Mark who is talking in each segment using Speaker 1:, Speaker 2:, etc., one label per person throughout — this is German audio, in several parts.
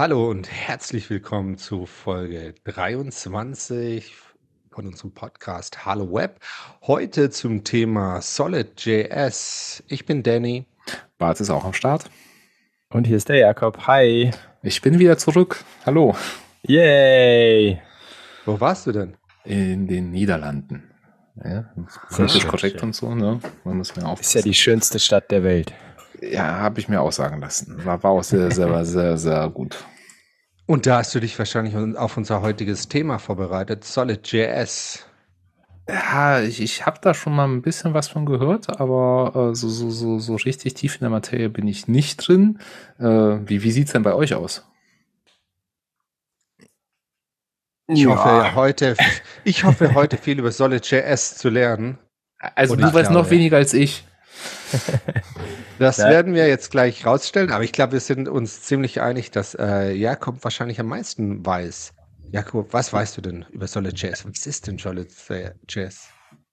Speaker 1: Hallo und herzlich willkommen zu Folge 23 von unserem Podcast Hallo Web. Heute zum Thema Solid.js. Ich bin Danny.
Speaker 2: Bart ist auch am Start.
Speaker 3: Und hier ist der Jakob. Hi.
Speaker 2: Ich bin wieder zurück. Hallo.
Speaker 3: Yay.
Speaker 1: Wo warst du denn?
Speaker 2: In den Niederlanden. Ja, politisch korrekt und so, ne? Man muss mir
Speaker 3: Ist ja die schönste Stadt der Welt.
Speaker 2: Ja, habe ich mir auch sagen lassen. War, war auch sehr, sehr, sehr, sehr gut.
Speaker 1: Und da hast du dich wahrscheinlich auf unser heutiges Thema vorbereitet, Solid.js.
Speaker 2: Ja, ich, ich habe da schon mal ein bisschen was von gehört, aber äh, so, so, so, so richtig tief in der Materie bin ich nicht drin. Äh, wie wie sieht es denn bei euch aus?
Speaker 1: Ich ja. hoffe heute, ich hoffe heute viel über Solid.js zu lernen.
Speaker 2: Also Und du weißt noch weniger als ich.
Speaker 1: Das ja. werden wir jetzt gleich rausstellen, aber ich glaube, wir sind uns ziemlich einig, dass äh, Jakob wahrscheinlich am meisten weiß. Jakob, was weißt du denn über Solid.js? Was ist denn Solid.js?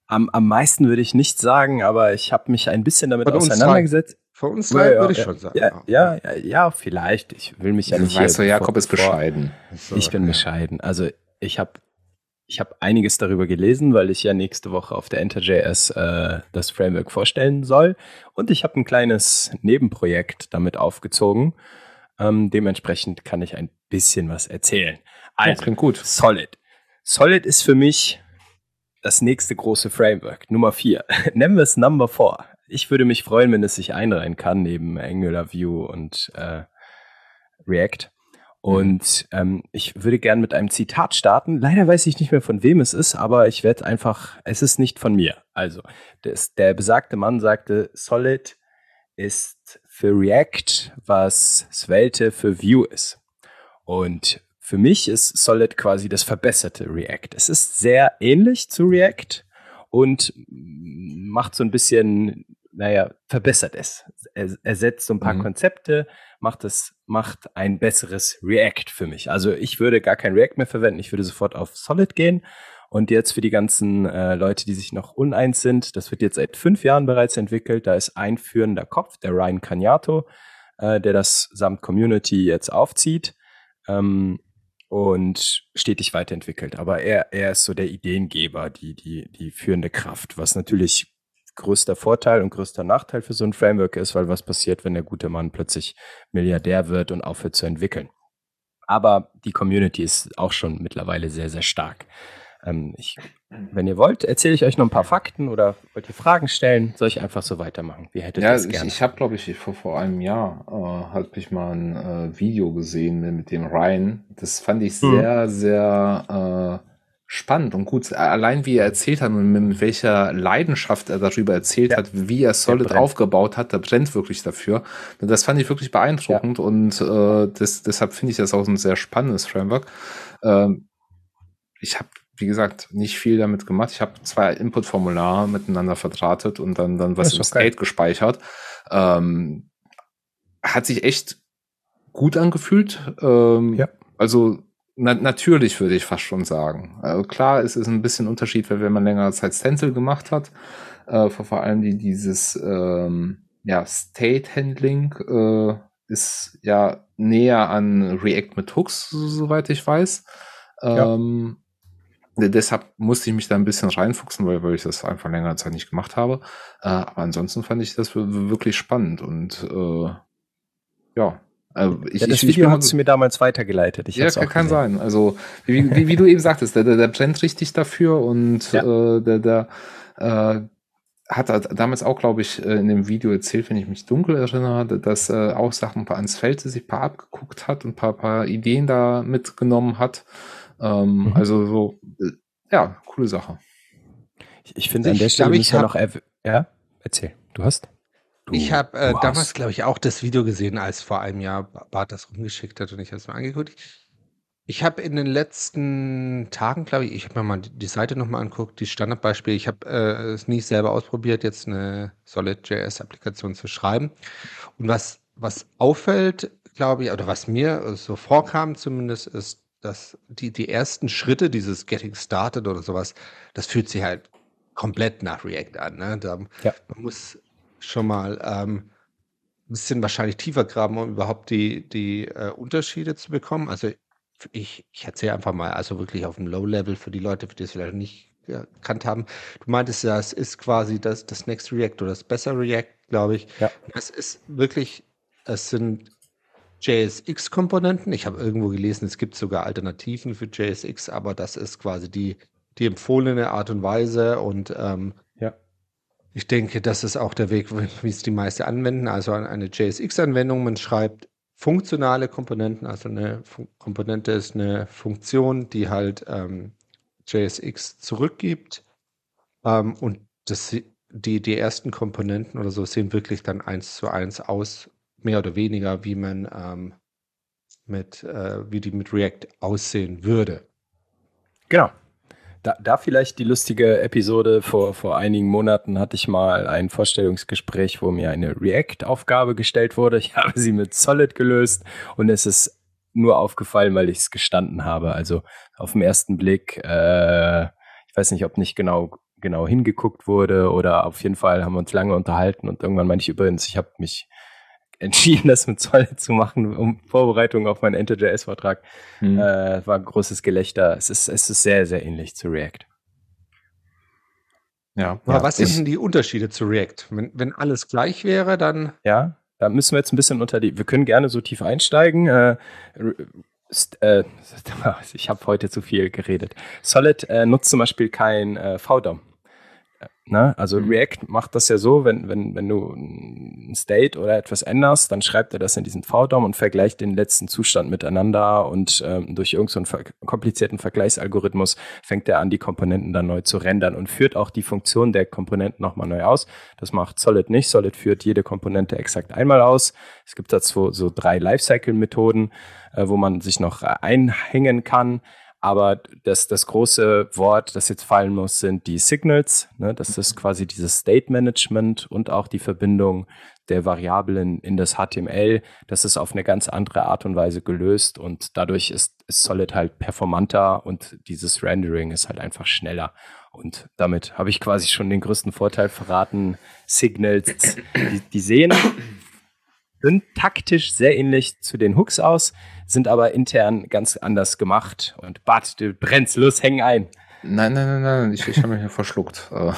Speaker 3: Am, am meisten würde ich nicht sagen, aber ich habe mich ein bisschen damit Von auseinandergesetzt.
Speaker 1: Von uns drei ja, würde ich schon sagen.
Speaker 3: Ja, ja, ja, ja, vielleicht. Ich will mich ja nicht.
Speaker 2: Weißt du, Jakob ist bescheiden.
Speaker 3: So, ich bin bescheiden. Also ich habe ich habe einiges darüber gelesen, weil ich ja nächste Woche auf der Enter.js äh, das Framework vorstellen soll. Und ich habe ein kleines Nebenprojekt damit aufgezogen. Ähm, dementsprechend kann ich ein bisschen was erzählen.
Speaker 2: Also, klingt gut.
Speaker 3: Solid. Solid ist für mich das nächste große Framework, Nummer 4. Nennen wir es Number 4. Ich würde mich freuen, wenn es sich einreihen kann, neben Angular View und äh, React. Und ähm, ich würde gern mit einem Zitat starten. Leider weiß ich nicht mehr, von wem es ist, aber ich werde einfach, es ist nicht von mir. Also, das, der besagte Mann sagte, Solid ist für React, was Svelte für Vue ist. Und für mich ist Solid quasi das verbesserte React. Es ist sehr ähnlich zu React und macht so ein bisschen, naja, verbessert es. Er ersetzt so ein paar mhm. Konzepte, macht es, macht ein besseres React für mich. Also ich würde gar kein React mehr verwenden, ich würde sofort auf Solid gehen. Und jetzt für die ganzen äh, Leute, die sich noch uneins sind, das wird jetzt seit fünf Jahren bereits entwickelt. Da ist ein führender Kopf, der Ryan Cagnato, äh, der das samt Community jetzt aufzieht ähm, und stetig weiterentwickelt. Aber er, er ist so der Ideengeber, die, die, die führende Kraft, was natürlich größter Vorteil und größter Nachteil für so ein Framework ist, weil was passiert, wenn der gute Mann plötzlich Milliardär wird und aufhört zu entwickeln. Aber die Community ist auch schon mittlerweile sehr, sehr stark. Ähm, ich, wenn ihr wollt, erzähle ich euch noch ein paar Fakten oder wollt ihr Fragen stellen, soll ich einfach so weitermachen? Wie hättet
Speaker 2: ja,
Speaker 3: ihr es
Speaker 2: gerne? Ich, ich habe, glaube ich, vor, vor einem Jahr äh, habe ich mal ein äh, Video gesehen mit dem Ryan. Das fand ich sehr, hm. sehr äh, spannend und gut. Allein wie er erzählt hat und mit welcher Leidenschaft er darüber erzählt ja. hat, wie er Solid aufgebaut hat, der brennt wirklich dafür. Das fand ich wirklich beeindruckend ja. und äh, das, deshalb finde ich das auch ein sehr spannendes Framework. Ähm, ich habe, wie gesagt, nicht viel damit gemacht. Ich habe zwei Input-Formulare miteinander verdrahtet und dann, dann was im State gespeichert. Ähm, hat sich echt gut angefühlt. Ähm, ja. Also na, natürlich würde ich fast schon sagen. Also klar, es ist ein bisschen Unterschied, wenn man längere Zeit Stencil gemacht hat. Äh, vor allem die, dieses ähm, ja, State Handling äh, ist ja näher an React mit Hooks, soweit ich weiß. Ähm, ja. Deshalb musste ich mich da ein bisschen reinfuchsen, weil, weil ich das einfach längere Zeit nicht gemacht habe. Äh, aber ansonsten fand ich das wirklich spannend und äh, ja,
Speaker 3: ich, ja, das ich, Video hast du mir damals weitergeleitet.
Speaker 2: Ich ja, kann, kann sein. Also wie, wie, wie du eben sagtest, der, der, der brennt richtig dafür und ja. äh, der, der äh, hat damals auch, glaube ich, äh, in dem Video erzählt, wenn ich mich dunkel erinnere, dass äh, auch Sachen ans Feld sich ein paar abgeguckt hat und ein paar, paar Ideen da mitgenommen hat. Ähm, mhm. Also so, äh, ja, coole Sache.
Speaker 3: Ich, ich finde an der Stelle müssen wir noch, ja, erzähl, du hast?
Speaker 1: Ich habe äh, damals, glaube ich, auch das Video gesehen, als vor einem Jahr Bart das rumgeschickt hat und ich habe es mir angeguckt. Ich habe in den letzten Tagen, glaube ich, ich habe mir mal die Seite nochmal angeguckt, die Standardbeispiele. Ich habe äh, es nie selber ausprobiert, jetzt eine Solid.js-Applikation zu schreiben. Und was, was auffällt, glaube ich, oder was mir so vorkam zumindest, ist, dass die, die ersten Schritte, dieses Getting Started oder sowas, das fühlt sich halt komplett nach React an. Ne? Da, ja. Man muss schon mal ähm, bisschen wahrscheinlich tiefer graben, um überhaupt die, die äh, Unterschiede zu bekommen. Also ich, ich erzähle einfach mal, also wirklich auf dem Low-Level für die Leute, die es vielleicht nicht erkannt haben. Du meintest ja, es ist quasi das, das Next React oder das Besser React, glaube ich.
Speaker 3: Ja.
Speaker 1: Es ist wirklich, es sind JSX-Komponenten. Ich habe irgendwo gelesen, es gibt sogar Alternativen für JSX, aber das ist quasi die, die empfohlene Art und Weise und ähm. Ich denke, das ist auch der Weg, wie es die meisten anwenden. Also eine JSX-Anwendung, man schreibt funktionale Komponenten, also eine Fun Komponente ist eine Funktion, die halt ähm, JSX zurückgibt ähm, und das, die, die ersten Komponenten oder so sehen wirklich dann eins zu eins aus, mehr oder weniger, wie man ähm, mit, äh, wie die mit React aussehen würde.
Speaker 3: Genau. Da, da, vielleicht die lustige Episode. Vor, vor einigen Monaten hatte ich mal ein Vorstellungsgespräch, wo mir eine React-Aufgabe gestellt wurde. Ich habe sie mit Solid gelöst und es ist nur aufgefallen, weil ich es gestanden habe. Also auf den ersten Blick, äh, ich weiß nicht, ob nicht genau genau hingeguckt wurde oder auf jeden Fall haben wir uns lange unterhalten und irgendwann meinte ich übrigens, ich habe mich entschieden, das mit Solid zu machen, um Vorbereitung auf meinen Enter.js-Vortrag. Hm. Äh, war ein großes Gelächter. Es ist, es ist sehr, sehr ähnlich zu React.
Speaker 1: Ja. ja was sind denn die Unterschiede zu React? Wenn, wenn alles gleich wäre, dann.
Speaker 3: Ja, da müssen wir jetzt ein bisschen unter die. Wir können gerne so tief einsteigen. Äh, äh, ich habe heute zu viel geredet. Solid äh, nutzt zum Beispiel kein äh, VDOM. Ne? Also mhm. React macht das ja so, wenn, wenn, wenn du ein State oder etwas änderst, dann schreibt er das in diesen VDOM und vergleicht den letzten Zustand miteinander und ähm, durch irgendeinen so komplizierten Vergleichsalgorithmus fängt er an, die Komponenten dann neu zu rendern und führt auch die Funktion der Komponenten nochmal neu aus. Das macht Solid nicht. Solid führt jede Komponente exakt einmal aus. Es gibt dazu so drei Lifecycle-Methoden, äh, wo man sich noch einhängen kann. Aber das, das große Wort, das jetzt fallen muss, sind die Signals. Ne? Das ist quasi dieses State Management und auch die Verbindung der Variablen in das HTML. Das ist auf eine ganz andere Art und Weise gelöst und dadurch ist, ist Solid halt performanter und dieses Rendering ist halt einfach schneller. Und damit habe ich quasi schon den größten Vorteil verraten. Signals, die, die sehen sind taktisch sehr ähnlich zu den Hooks aus, sind aber intern ganz anders gemacht. Und Bart, du brennst, los, häng ein.
Speaker 2: Nein, nein, nein, nein, ich, ich habe mich ja verschluckt. Äh,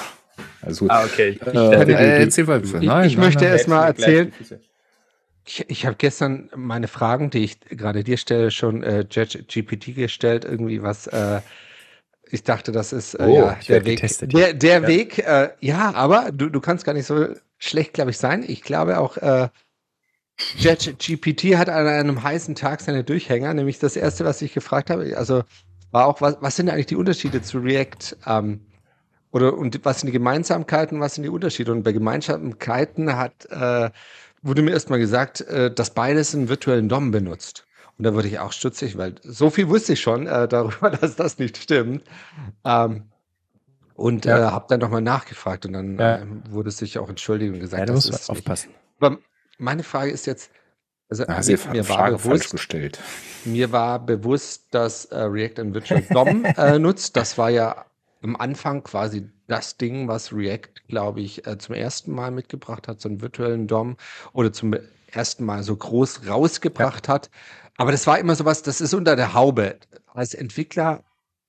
Speaker 2: also,
Speaker 3: ah, okay.
Speaker 1: Ich, äh, äh, erzähl mal bitte. Nein, ich, ich nein, möchte erst mal erzählen. Ich, ich habe gestern meine Fragen, die ich gerade dir stelle, schon äh, GPT gestellt. Irgendwie was. Äh, ich dachte, das ist äh, oh, ja, der Weg. Getestet. Der, der ja. Weg. Äh, ja, aber du, du kannst gar nicht so schlecht, glaube ich, sein. Ich glaube auch. Äh, GPT hat an einem heißen Tag seine Durchhänger, nämlich das erste, was ich gefragt habe, also war auch, was, was sind eigentlich die Unterschiede zu React? Ähm, oder und was sind die Gemeinsamkeiten, was sind die Unterschiede? Und bei Gemeinsamkeiten hat, äh, wurde mir erstmal gesagt, äh, dass beides einen virtuellen DOM benutzt. Und da wurde ich auch stutzig, weil so viel wusste ich schon äh, darüber, dass das nicht stimmt. Ähm, und ja. äh, habe dann nochmal nachgefragt und dann ja. äh, wurde sich auch entschuldigt und gesagt,
Speaker 3: ja, da das ist aufpassen. Nicht.
Speaker 1: Meine Frage ist jetzt,
Speaker 2: also ja, mir, mir war bewusst, gestellt.
Speaker 1: mir war bewusst, dass äh, React ein Virtual DOM äh, nutzt. Das war ja am Anfang quasi das Ding, was React, glaube ich, äh, zum ersten Mal mitgebracht hat, so einen virtuellen DOM oder zum ersten Mal so groß rausgebracht ja. hat. Aber das war immer so was, das ist unter der Haube. Als Entwickler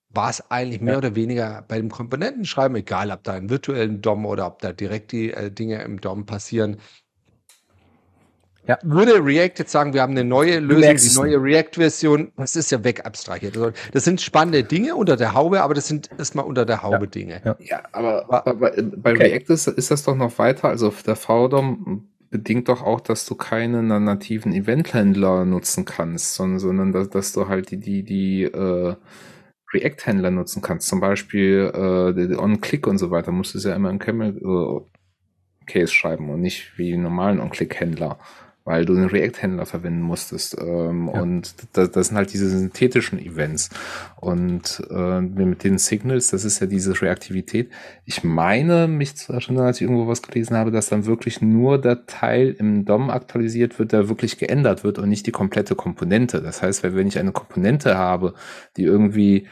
Speaker 1: war es eigentlich mehr ja. oder weniger bei dem Komponentenschreiben, egal ob da einen virtuellen DOM oder ob da direkt die äh, Dinge im DOM passieren, ja. Würde React jetzt sagen, wir haben eine neue Lösung, die neue React-Version, das ist ja weg abstrahiert. Also, das sind spannende Dinge unter der Haube, aber das sind erstmal unter der Haube
Speaker 2: ja.
Speaker 1: Dinge.
Speaker 2: Ja, ja aber, aber, bei okay. React ist, ist das doch noch weiter. Also der VDOM bedingt doch auch, dass du keinen nativen Event-Händler nutzen kannst, sondern, sondern dass, dass, du halt die, die, die äh, React-Händler nutzen kannst. Zum Beispiel äh, On-Click und so weiter. Musst du es ja immer im Camel äh, Case schreiben und nicht wie normalen On-Click-Händler weil du einen React-Händler verwenden musstest. Ähm, ja. Und das, das, sind halt diese synthetischen Events. Und äh, mit den Signals, das ist ja diese Reaktivität. Ich meine, mich zu erinnern, als ich irgendwo was gelesen habe, dass dann wirklich nur der Teil im DOM aktualisiert wird, der wirklich geändert wird und nicht die komplette Komponente. Das heißt, wenn ich eine Komponente habe, die irgendwie,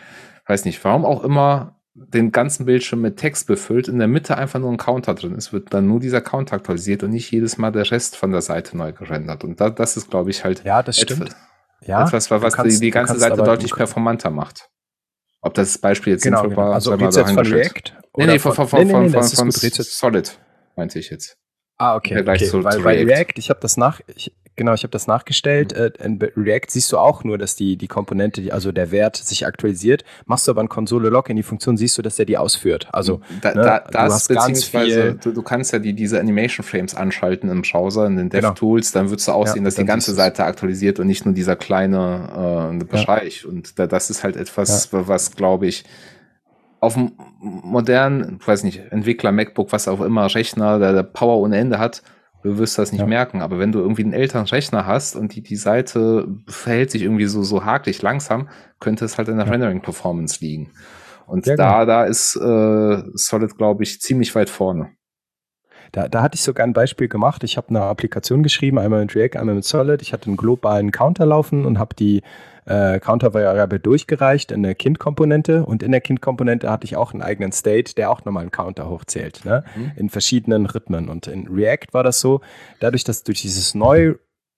Speaker 2: weiß nicht, warum auch immer den ganzen Bildschirm mit Text befüllt, in der Mitte einfach nur ein Counter drin ist, wird dann nur dieser Counter aktualisiert und nicht jedes Mal der Rest von der Seite neu gerendert. Und da, das ist, glaube ich, halt
Speaker 3: ja, das stimmt.
Speaker 2: Ja, etwas, was kannst, die, die ganze Seite deutlich performanter macht. Ob das Beispiel jetzt
Speaker 3: genau, genau. Also jetzt von React?
Speaker 2: Nee, nee, von, von, von, nee, nee, nee, von, von Solid, meinte ich jetzt.
Speaker 3: Ah, okay. okay. Zu, weil, zu React. React, ich habe das nach, ich, Genau, ich habe das nachgestellt. Äh, in React siehst du auch nur, dass die, die Komponente, also der Wert sich aktualisiert. Machst du aber ein Konsole-Log in die Funktion, siehst du, dass der die ausführt. Also
Speaker 2: da, ne, da, das beziehungsweise du, du, kannst ja die, diese Animation Frames anschalten im Browser, in den. DevTools, genau. dann würdest du aussehen, ja, dass die ganze Seite aktualisiert und nicht nur dieser kleine äh, Bereich. Ja. Und da, das ist halt etwas, ja. was, glaube ich, auf dem modernen, ich weiß nicht, Entwickler, MacBook, was auch immer, Rechner, der, der Power ohne Ende hat, Du wirst das nicht ja. merken, aber wenn du irgendwie einen älteren Rechner hast und die, die Seite verhält sich irgendwie so, so hakelig langsam, könnte es halt in der ja. Rendering-Performance liegen. Und ja, da, genau. da ist äh, Solid, glaube ich, ziemlich weit vorne.
Speaker 3: Da, da hatte ich sogar ein Beispiel gemacht. Ich habe eine Applikation geschrieben, einmal mit React, einmal mit Solid. Ich hatte einen globalen Counter laufen und habe die äh, Counter-Variable durchgereicht in der Kind-Komponente und in der Kind-Komponente hatte ich auch einen eigenen State, der auch nochmal einen Counter hochzählt, ne? Mhm. in verschiedenen Rhythmen. Und in React war das so, dadurch, dass durch dieses neu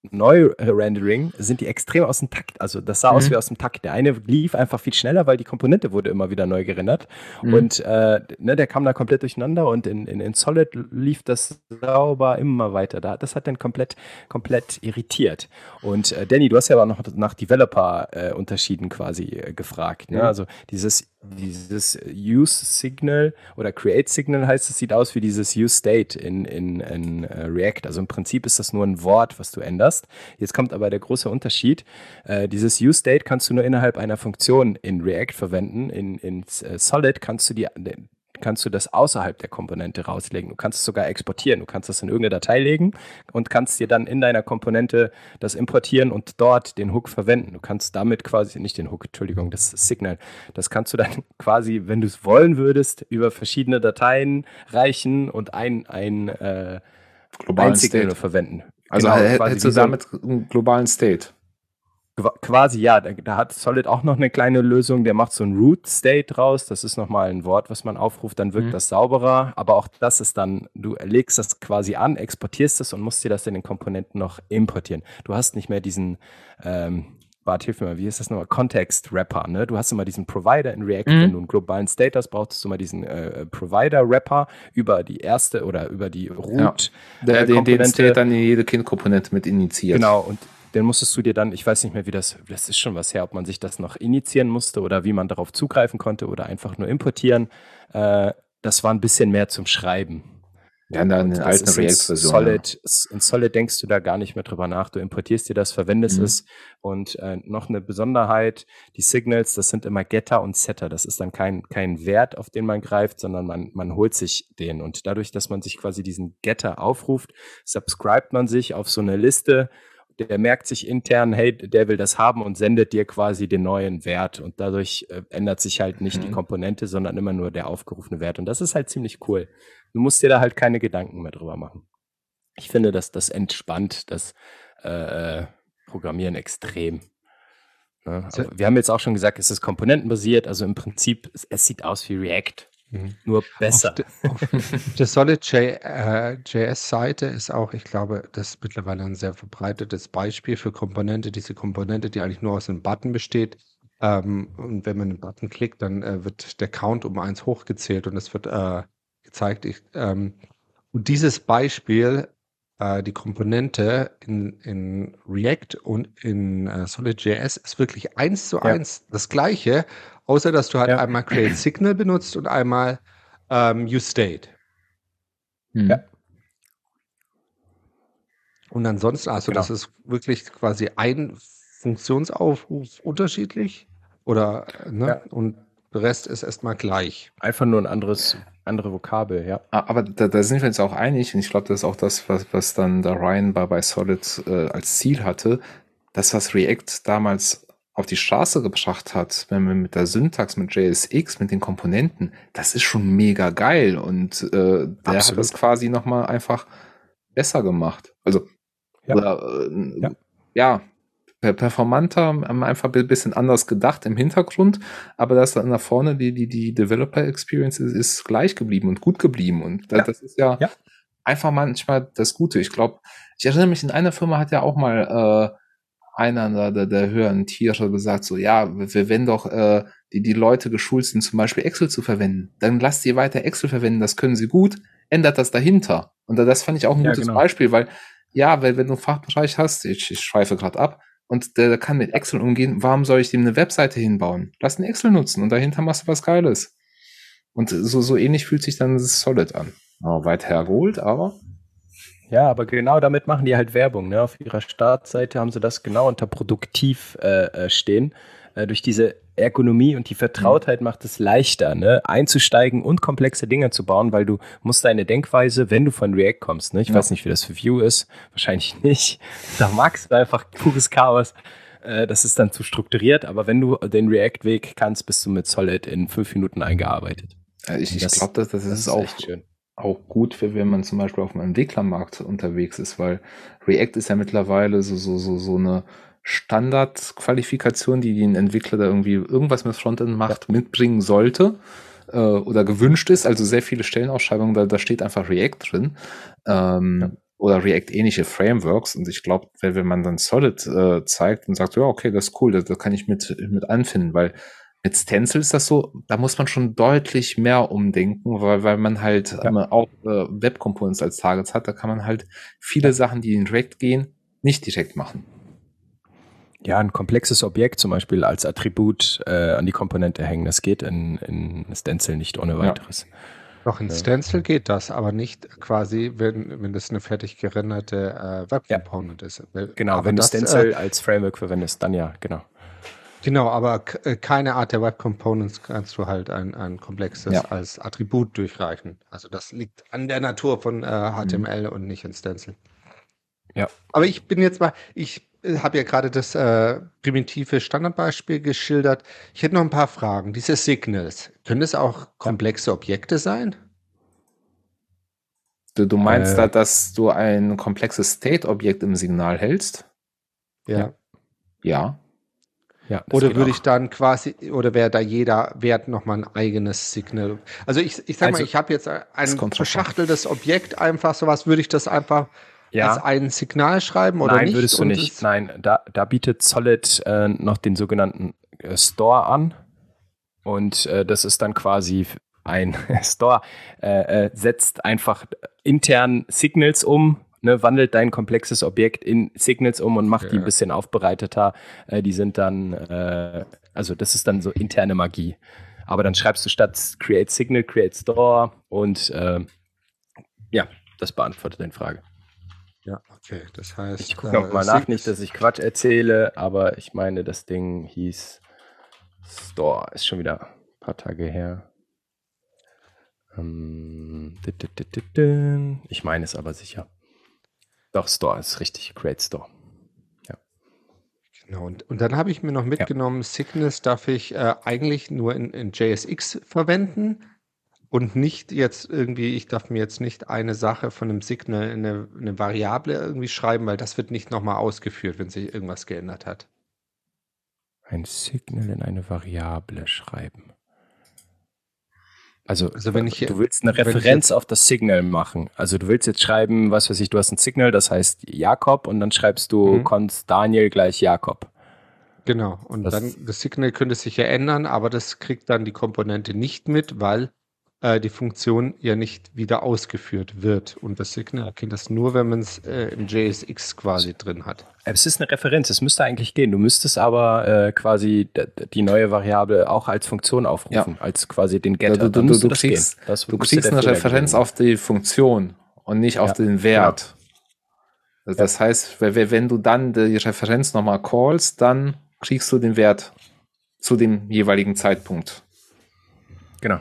Speaker 3: Neu-Rendering sind die extrem aus dem Takt. Also das sah mhm. aus wie aus dem Takt. Der eine lief einfach viel schneller, weil die Komponente wurde immer wieder neu gerendert. Mhm. Und äh, ne, der kam da komplett durcheinander und in, in, in Solid lief das sauber immer weiter. Da, das hat dann komplett, komplett irritiert. Und äh, Danny, du hast ja aber noch nach Developer-Unterschieden äh, quasi äh, gefragt. Ne? Mhm. Also dieses dieses Use Signal oder Create Signal heißt es, sieht aus wie dieses Use State in, in, in uh, React. Also im Prinzip ist das nur ein Wort, was du änderst. Jetzt kommt aber der große Unterschied. Uh, dieses Use State kannst du nur innerhalb einer Funktion in React verwenden. In, in uh, Solid kannst du die, kannst du das außerhalb der Komponente rauslegen. Du kannst es sogar exportieren. Du kannst das in irgendeine Datei legen und kannst dir dann in deiner Komponente das importieren und dort den Hook verwenden. Du kannst damit quasi, nicht den Hook, Entschuldigung, das Signal, das kannst du dann quasi, wenn du es wollen würdest, über verschiedene Dateien reichen und ein, ein, äh,
Speaker 2: globalen ein Signal State.
Speaker 3: verwenden.
Speaker 2: Also genau, hättest du damit einen globalen State.
Speaker 3: Quasi ja, da, da, hat Solid auch noch eine kleine Lösung, der macht so ein Root State raus, das ist nochmal ein Wort, was man aufruft, dann wirkt mhm. das sauberer, aber auch das ist dann, du legst das quasi an, exportierst es und musst dir das in den Komponenten noch importieren. Du hast nicht mehr diesen, ähm, Bart, hilf mir mal, wie ist das nochmal? Context-Rapper, ne? Du hast immer diesen Provider in React, mhm. wenn du einen globalen State hast, brauchst du immer diesen äh, Provider-Rapper über die erste oder über die Root.
Speaker 2: Ja. Der, äh, den, den State dann in jede Kind-Komponente mit initiiert.
Speaker 3: Genau, und den musstest du dir dann, ich weiß nicht mehr, wie das, das ist schon was her, ob man sich das noch initiieren musste oder wie man darauf zugreifen konnte oder einfach nur importieren. Äh, das war ein bisschen mehr zum Schreiben.
Speaker 2: Ja, dann eine alte React-Version.
Speaker 3: Solid, ja. in Solid denkst du da gar nicht mehr drüber nach. Du importierst dir das, verwendest mhm. es. Und äh, noch eine Besonderheit, die Signals, das sind immer Getter und Setter. Das ist dann kein, kein Wert, auf den man greift, sondern man, man holt sich den. Und dadurch, dass man sich quasi diesen Getter aufruft, subscribt man sich auf so eine Liste der merkt sich intern, hey, der will das haben und sendet dir quasi den neuen Wert. Und dadurch äh, ändert sich halt nicht mhm. die Komponente, sondern immer nur der aufgerufene Wert. Und das ist halt ziemlich cool. Du musst dir da halt keine Gedanken mehr drüber machen. Ich finde, dass das entspannt das äh, Programmieren extrem. Ne? wir haben jetzt auch schon gesagt, es ist komponentenbasiert, also im Prinzip, es, es sieht aus wie React. Mhm. Nur besser.
Speaker 1: Auf, de, auf der Solid.js-Seite äh, ist auch, ich glaube, das ist mittlerweile ein sehr verbreitetes Beispiel für Komponente. Diese Komponente, die eigentlich nur aus einem Button besteht. Ähm, und wenn man den Button klickt, dann äh, wird der Count um eins hochgezählt und es wird äh, gezeigt. Ich, ähm, und dieses Beispiel, äh, die Komponente in, in React und in äh, Solid.js ist wirklich eins zu eins ja. das gleiche, Außer, dass du halt ja. einmal Create Signal benutzt und einmal ähm, Use State. Hm. Ja. Und ansonsten, also genau. das ist wirklich quasi ein Funktionsaufruf unterschiedlich oder ne? Ja. und der Rest ist erstmal gleich.
Speaker 3: Einfach nur ein anderes, andere Vokabel, ja.
Speaker 2: Ah, aber da, da sind wir uns auch einig, und ich glaube, das ist auch das, was, was dann der Ryan bei, bei Solid äh, als Ziel hatte. Das, was React damals auf die Straße gebracht hat, wenn man mit der Syntax, mit JSX, mit den Komponenten, das ist schon mega geil und äh, der Absolut. hat das quasi nochmal einfach besser gemacht. Also, ja, oder, äh, ja. ja performanter, einfach ein bisschen anders gedacht im Hintergrund, aber das dann nach vorne die, die, die Developer Experience ist, ist gleich geblieben und gut geblieben. Und das, ja. das ist ja, ja, einfach manchmal das Gute. Ich glaube, ich erinnere mich, in einer Firma hat ja auch mal äh, einer der, der höheren Tiere gesagt, so, ja, wenn doch äh, die, die Leute geschult sind, zum Beispiel Excel zu verwenden, dann lasst ihr weiter Excel verwenden, das können sie gut, ändert das dahinter. Und das fand ich auch ein ja, gutes genau. Beispiel, weil, ja, wenn, wenn du einen Fachbereich hast, ich, ich schweife gerade ab, und der, kann mit Excel umgehen, warum soll ich dem eine Webseite hinbauen? Lass den Excel nutzen und dahinter machst du was Geiles. Und so, so ähnlich fühlt sich dann das Solid an. Oh, weit hergeholt, aber
Speaker 3: ja, aber genau damit machen die halt Werbung. Ne? Auf ihrer Startseite haben sie das genau unter produktiv äh, äh, stehen. Äh, durch diese Ergonomie und die Vertrautheit mhm. macht es leichter, ne? einzusteigen und komplexe Dinge zu bauen, weil du musst deine Denkweise, wenn du von React kommst, ne? ich ja. weiß nicht, wie das für Vue ist, wahrscheinlich nicht, da magst du einfach pures Chaos. Äh, das ist dann zu strukturiert, aber wenn du den React-Weg kannst, bist du mit Solid in fünf Minuten eingearbeitet.
Speaker 2: ich, ich glaube, das, das, das, ist, auch schön auch gut für, wenn man zum Beispiel auf dem Entwicklermarkt unterwegs ist, weil React ist ja mittlerweile so, so, so, so eine Standardqualifikation, die den Entwickler da irgendwie irgendwas mit Frontend macht, ja. mitbringen sollte äh, oder gewünscht ist. Also sehr viele Stellenausschreibungen, da, da steht einfach React drin. Ähm, ja. Oder React-ähnliche Frameworks. Und ich glaube, wenn, wenn man dann Solid äh, zeigt und sagt, ja, okay, das ist cool, da, da kann ich mit, mit anfinden, weil mit Stencil ist das so, da muss man schon deutlich mehr umdenken, weil, weil man halt ja. ähm, auch äh, Web Components als Targets hat. Da kann man halt viele. Sachen, die in React gehen, nicht direkt machen.
Speaker 3: Ja, ein komplexes Objekt zum Beispiel als Attribut äh, an die Komponente hängen, das geht in, in Stencil nicht ohne weiteres. Ja.
Speaker 1: Doch in Stencil geht das, aber nicht quasi, wenn, wenn das eine fertig gerenderte äh, Web Component ist.
Speaker 3: Genau, aber wenn das, du Stencil äh, als Framework verwendest, dann ja, genau.
Speaker 1: Genau, aber äh, keine Art der Web Components kannst du halt ein, ein komplexes ja. als Attribut durchreichen. Also das liegt an der Natur von äh, HTML mhm. und nicht in Stencil. Ja. Aber ich bin jetzt mal, ich äh, habe ja gerade das äh, primitive Standardbeispiel geschildert. Ich hätte noch ein paar Fragen. Diese Signals, können es auch komplexe Objekte sein?
Speaker 2: Du, du meinst äh, da, dass du ein komplexes State-Objekt im Signal hältst?
Speaker 1: Ja.
Speaker 2: Ja.
Speaker 1: Ja, oder würde ich dann quasi, oder wäre da jeder Wert nochmal ein eigenes Signal? Also ich, ich sag also, mal, ich habe jetzt ein verschachteltes Objekt einfach, sowas, würde ich das einfach ja. als ein Signal schreiben oder
Speaker 3: Nein,
Speaker 1: nicht?
Speaker 3: würdest du nicht. Nein, da, da bietet Solid äh, noch den sogenannten äh, Store an. Und äh, das ist dann quasi ein Store, äh, äh, setzt einfach intern Signals um, ne, wandelt dein komplexes Objekt in Signals um und macht ja. die ein bisschen aufbereiteter. Äh, die sind dann, äh, also das ist dann so interne Magie. Aber dann schreibst du statt Create Signal, Create Store und äh, ja, das beantwortet deine Frage.
Speaker 1: Ja, okay. Das heißt.
Speaker 3: Ich gucke nochmal äh, nach, nicht, dass ich Quatsch erzähle, aber ich meine, das Ding hieß Store. Ist schon wieder ein paar Tage her. Ähm, ich meine es aber sicher. Doch, Store ist richtig. Great Store. Ja.
Speaker 1: Genau. Und, und dann habe ich mir noch mitgenommen, ja. Sickness darf ich äh, eigentlich nur in, in JSX verwenden und nicht jetzt irgendwie, ich darf mir jetzt nicht eine Sache von einem Signal in eine, eine Variable irgendwie schreiben, weil das wird nicht nochmal ausgeführt, wenn sich irgendwas geändert hat.
Speaker 3: Ein Signal in eine Variable schreiben. Also, also wenn ich, du willst eine Referenz auf das Signal machen. Also du willst jetzt schreiben, was weiß ich, du hast ein Signal, das heißt Jakob und dann schreibst du mhm. Const Daniel gleich Jakob.
Speaker 1: Genau. Und das dann das Signal könnte sich ja ändern, aber das kriegt dann die Komponente nicht mit, weil äh, die Funktion ja nicht wieder ausgeführt wird. Und das Signal erkennt das nur, wenn man es äh, im JSX quasi drin hat.
Speaker 3: Es ist eine Referenz, es müsste eigentlich gehen. Du müsstest aber äh, quasi die neue Variable auch als Funktion aufrufen, ja. als quasi den Getter.
Speaker 2: Du, du, du, du kriegst, du kriegst eine Referenz auf die Funktion und nicht auf ja, den Wert. Genau. Das ja. heißt, wenn du dann die Referenz nochmal callst, dann kriegst du den Wert zu dem jeweiligen Zeitpunkt.
Speaker 3: Genau.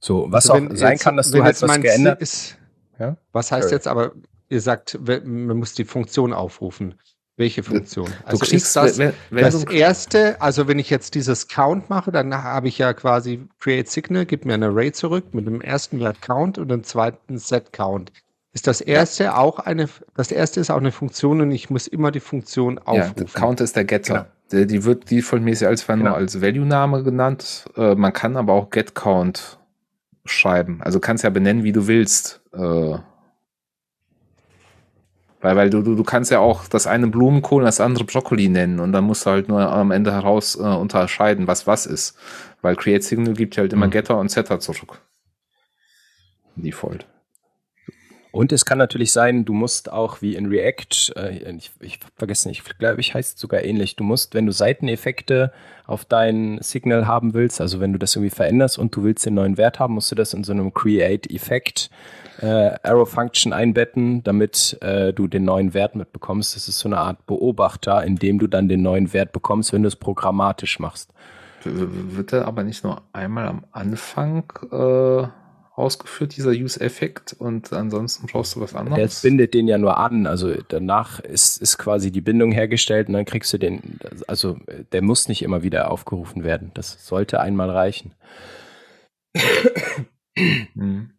Speaker 3: So, was also auch sein jetzt, kann, dass du halt was geändert
Speaker 1: ist. Ja? Was heißt Sorry. jetzt aber, ihr sagt, man muss die Funktion aufrufen. Welche Funktion? Also kriegst, ist das wenn, wenn das erste, also wenn ich jetzt dieses Count mache, dann habe ich ja quasi Create Signal, gibt mir ein Array zurück mit dem ersten Wert Count und dem zweiten Set Count. Ist das erste ja. auch eine, das erste ist auch eine Funktion und ich muss immer die Funktion aufrufen.
Speaker 2: Ja, Count ist der Getter. Genau. Die, die wird defaultmäßig als, genau. als Value-Name genannt. Äh, man kann aber auch getCount schreiben. Also kannst ja benennen, wie du willst. Äh, weil, weil du, du, du kannst ja auch das eine Blumenkohl und das andere Brokkoli nennen und dann musst du halt nur am Ende heraus äh, unterscheiden, was was ist. Weil Create Signal gibt halt immer mhm. Getter und Setter zurück. Default.
Speaker 3: Und es kann natürlich sein, du musst auch wie in React, äh, ich, ich vergesse nicht, ich glaube, ich heißt sogar ähnlich. Du musst, wenn du Seiteneffekte auf dein Signal haben willst, also wenn du das irgendwie veränderst und du willst den neuen Wert haben, musst du das in so einem Create Effekt äh, Arrow Function einbetten, damit äh, du den neuen Wert mitbekommst. Das ist so eine Art Beobachter, in dem du dann den neuen Wert bekommst, wenn du es programmatisch machst.
Speaker 2: Wird er aber nicht nur einmal am Anfang äh, ausgeführt, dieser Use-Effekt, und ansonsten brauchst du was anderes?
Speaker 3: Der bindet den ja nur an. Also danach ist, ist quasi die Bindung hergestellt und dann kriegst du den, also der muss nicht immer wieder aufgerufen werden. Das sollte einmal reichen. Hm.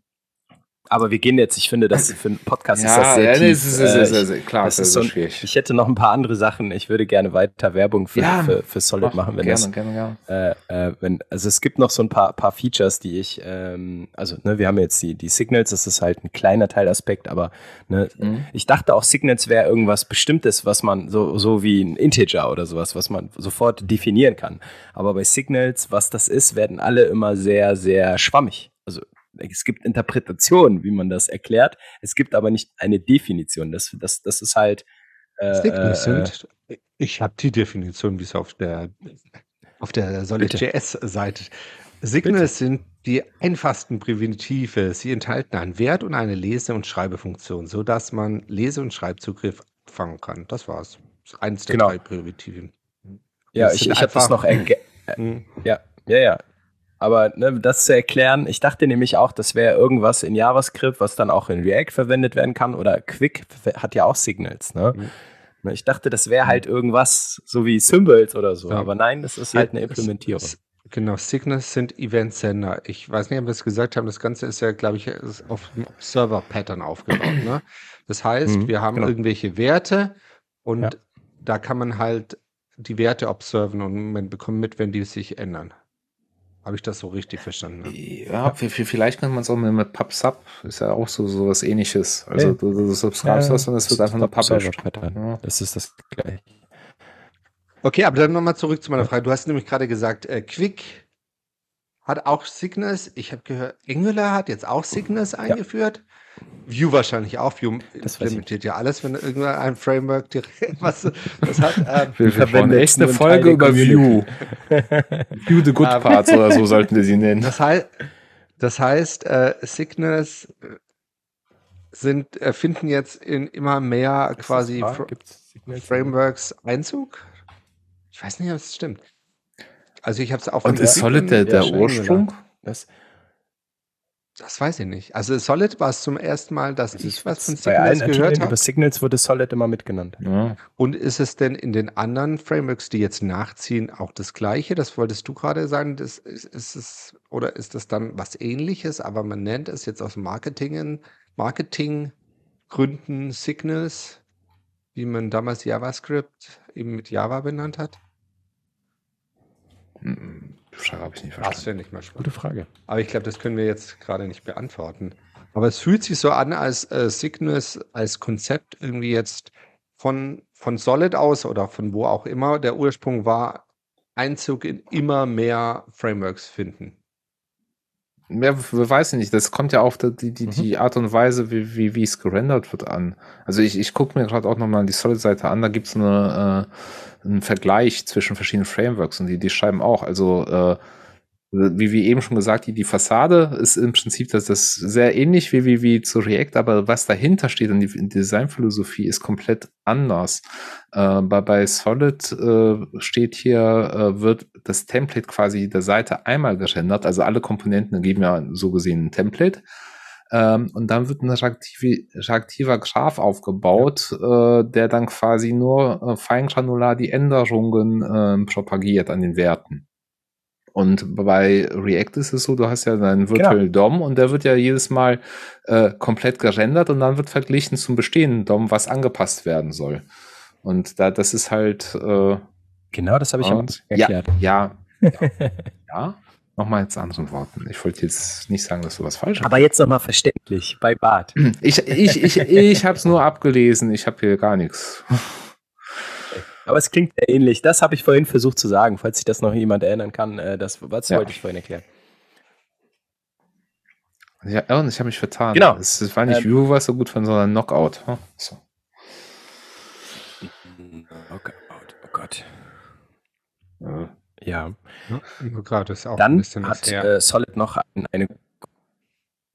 Speaker 3: Aber wir gehen jetzt, ich finde, das für einen Podcast ja, ist das sehr ja, tief. Ist, ist, ist, ist, ist, klar, das ist so schwierig. Ich hätte noch ein paar andere Sachen. Ich würde gerne weiter Werbung für, ja, für, für Solid mach, machen, wenn gerne, das. Gerne, gerne. Äh, äh, wenn, also es gibt noch so ein paar, paar Features, die ich, ähm, also ne, wir haben jetzt die, die Signals, das ist halt ein kleiner Teilaspekt, aber ne, mhm. ich dachte auch, Signals wäre irgendwas Bestimmtes, was man so, so wie ein Integer oder sowas, was man sofort definieren kann. Aber bei Signals, was das ist, werden alle immer sehr, sehr schwammig. Es gibt Interpretationen, wie man das erklärt. Es gibt aber nicht eine Definition. Das, das, das ist halt.
Speaker 1: Äh, Signals äh, sind, ich habe die Definition, wie es auf der, auf der Solid.js-Seite. Signals sind die einfachsten Primitive. Sie enthalten einen Wert und eine Lese- und Schreibefunktion, sodass man Lese- und Schreibzugriff fangen kann. Das war's. Das ist eins der genau. drei Primitiven.
Speaker 3: Ja, ich, ich habe das noch. Äh, ja, ja, ja. Aber ne, das zu erklären, ich dachte nämlich auch, das wäre irgendwas in JavaScript, was dann auch in React verwendet werden kann. Oder Quick hat ja auch Signals. Ne? Mhm. Ich dachte, das wäre halt irgendwas so wie Symbols oder so. Ja. Aber nein, das ist halt eine Implementierung.
Speaker 1: Genau, Signals sind Event-Sender. Ich weiß nicht, ob wir es gesagt haben, das Ganze ist ja, glaube ich, auf Server-Pattern aufgebaut. Ne? Das heißt, mhm, wir haben genau. irgendwelche Werte und ja. da kann man halt die Werte observen und man bekommt mit, wenn die sich ändern. Habe ich das so richtig verstanden? Ne?
Speaker 2: Ja, vielleicht könnte man es auch mit, mit PubSub, ist ja auch so, so was ähnliches. Also ja. du, du subscribest ja, was und es wird einfach nur published.
Speaker 3: Ja. Das ist das gleiche.
Speaker 1: Okay, aber dann nochmal zurück zu meiner Frage. Du hast nämlich gerade gesagt, äh, Quick hat auch Signals. Ich habe gehört, Angular hat jetzt auch Signals eingeführt. Vue wahrscheinlich auch. Vue das implementiert ja alles, wenn irgendwann ein Framework direkt was, was hat.
Speaker 2: Ähm, wir, verwenden nächste Folge über Vue. Vue the Good ähm, Parts oder so sollten wir sie nennen.
Speaker 1: Das heißt, das heißt äh, Signals sind, äh, finden jetzt in immer mehr ist quasi Fra Frameworks Einzug. Ich weiß nicht, ob es stimmt. Also ich habe es auch
Speaker 2: Und ist Solid der, der Ursprung?
Speaker 1: Das, das weiß ich nicht. Also Solid war es zum ersten Mal, dass das ich was von
Speaker 3: Signals gehört habe. Über Signals wurde Solid immer mitgenannt.
Speaker 1: Ja. Und ist es denn in den anderen Frameworks, die jetzt nachziehen, auch das Gleiche? Das wolltest du gerade sagen. Das ist, ist es, oder ist das dann was Ähnliches, aber man nennt es jetzt aus Marketing, Marketinggründen Signals, wie man damals JavaScript eben mit Java benannt hat?
Speaker 2: Frage habe ich nicht verstanden.
Speaker 1: Das finde ich mal spannend. Gute Frage. Aber ich glaube, das können wir jetzt gerade nicht beantworten. Aber es fühlt sich so an, als äh, Cygnus als Konzept irgendwie jetzt von, von Solid aus oder von wo auch immer der Ursprung war, Einzug in immer mehr Frameworks finden.
Speaker 2: Ja, wir weiß nicht, das kommt ja auf die, die, die mhm. Art und Weise, wie, wie, wie es gerendert wird an. Also ich, ich gucke mir gerade auch nochmal die Solid-Seite an, da gibt es eine äh, ein Vergleich zwischen verschiedenen Frameworks und die, die schreiben auch, also äh, wie wie eben schon gesagt, die, die Fassade ist im Prinzip das, das sehr ähnlich wie, wie, wie zu React, aber was dahinter steht und die Designphilosophie ist komplett anders. Äh, bei, bei Solid äh, steht hier, äh, wird das Template quasi der Seite einmal gerendert, also alle Komponenten geben ja so gesehen ein Template ähm, und dann wird ein reaktive, reaktiver Graph aufgebaut, äh, der dann quasi nur äh, feingranular die Änderungen äh, propagiert an den Werten. Und bei React ist es so, du hast ja deinen Virtual genau. DOM und der wird ja jedes Mal äh, komplett gerendert und dann wird verglichen zum bestehenden DOM, was angepasst werden soll. Und da, das ist halt. Äh,
Speaker 3: genau, das habe ich
Speaker 2: und, erklärt. Ja, ja. ja. ja. Nochmal jetzt anderen Worten. Ich wollte jetzt nicht sagen, dass du was falsch
Speaker 3: hast. Aber jetzt nochmal verständlich bei Bart.
Speaker 2: Ich, ich, ich, ich habe es nur abgelesen. Ich habe hier gar nichts.
Speaker 3: Aber es klingt sehr ähnlich. Das habe ich vorhin versucht zu sagen, falls sich das noch jemand erinnern kann. Äh, das, was ja. wollte ich vorhin erklären.
Speaker 2: Ja, und ich habe mich vertan.
Speaker 3: Genau.
Speaker 2: Es, war nicht ähm, View, was so gut von, sondern Knockout. So.
Speaker 3: Knockout, oh Gott.
Speaker 1: Ja. ja. Gerade ist auch
Speaker 3: Dann hat äh, Solid noch ein, eine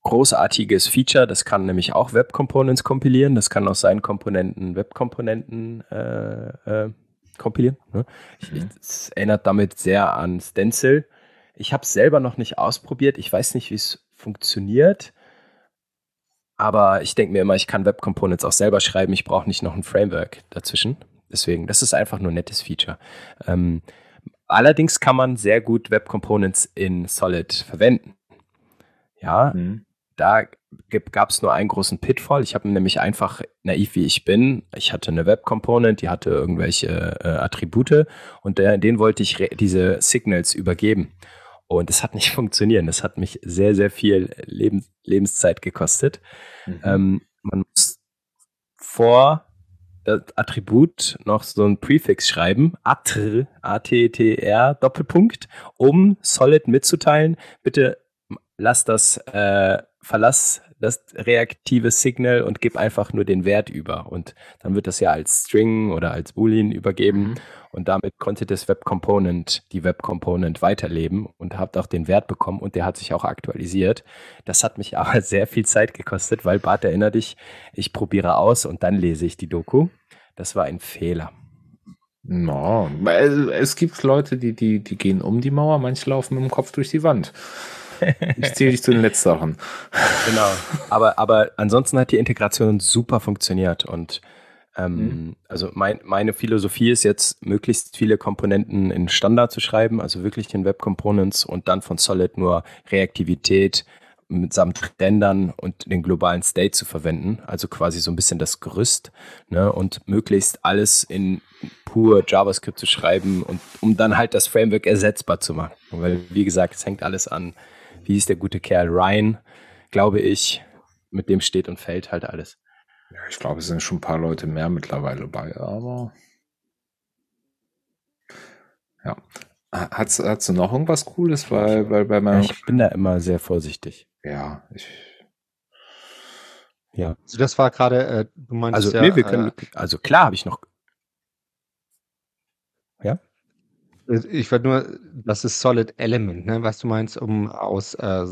Speaker 3: großartiges Feature. Das kann nämlich auch Web Components kompilieren. Das kann aus seinen Komponenten Web Komponenten äh, äh, kompilieren. Ne? Mhm. Es erinnert damit sehr an Stencil. Ich habe es selber noch nicht ausprobiert. Ich weiß nicht, wie es funktioniert. Aber ich denke mir immer, ich kann Web Components auch selber schreiben. Ich brauche nicht noch ein Framework dazwischen. Deswegen, das ist einfach nur ein nettes Feature. Ähm, allerdings kann man sehr gut Web Components in Solid verwenden. Ja, mhm da gab es nur einen großen Pitfall. Ich habe nämlich einfach, naiv wie ich bin, ich hatte eine Web-Component, die hatte irgendwelche äh, Attribute und der, den wollte ich diese Signals übergeben. Und es hat nicht funktioniert. Das hat mich sehr, sehr viel Leben Lebenszeit gekostet. Mhm. Ähm, man muss vor das Attribut noch so ein Prefix schreiben, attr, A-T-T-R, Doppelpunkt, um Solid mitzuteilen, bitte lass das äh, verlass das reaktive Signal und gib einfach nur den Wert über. Und dann wird das ja als String oder als Boolean übergeben. Mhm. Und damit konnte das Web Component, die Web Component weiterleben und habt auch den Wert bekommen und der hat sich auch aktualisiert. Das hat mich aber sehr viel Zeit gekostet, weil Bart, erinnere dich, ich probiere aus und dann lese ich die Doku. Das war ein Fehler.
Speaker 2: No, es gibt Leute, die, die, die gehen um die Mauer, manche laufen mit dem Kopf durch die Wand. Ich zähle dich zu den Letzteren.
Speaker 3: Genau. Aber, aber ansonsten hat die Integration super funktioniert und ähm, mhm. also mein, meine Philosophie ist jetzt, möglichst viele Komponenten in Standard zu schreiben, also wirklich in Web Components und dann von Solid nur Reaktivität mitsamt Rendern und den globalen State zu verwenden, also quasi so ein bisschen das Gerüst, ne, und möglichst alles in pur JavaScript zu schreiben und um dann halt das Framework ersetzbar zu machen. Weil, wie gesagt, es hängt alles an wie hieß der gute Kerl, Ryan, glaube ich, mit dem steht und fällt halt alles.
Speaker 2: Ja, ich glaube, es sind schon ein paar Leute mehr mittlerweile bei, aber ja. Hast, hast du noch irgendwas Cooles? Weil, weil bei meinem
Speaker 3: ich bin da immer sehr vorsichtig.
Speaker 2: Ja, ich.
Speaker 1: Ja. Also das war gerade, äh, du meinst
Speaker 3: also,
Speaker 1: ja.
Speaker 3: Nee, wir können, äh, also klar habe ich noch. Ja?
Speaker 1: Ich würde nur, das ist Solid Element, ne, was du meinst, um aus äh,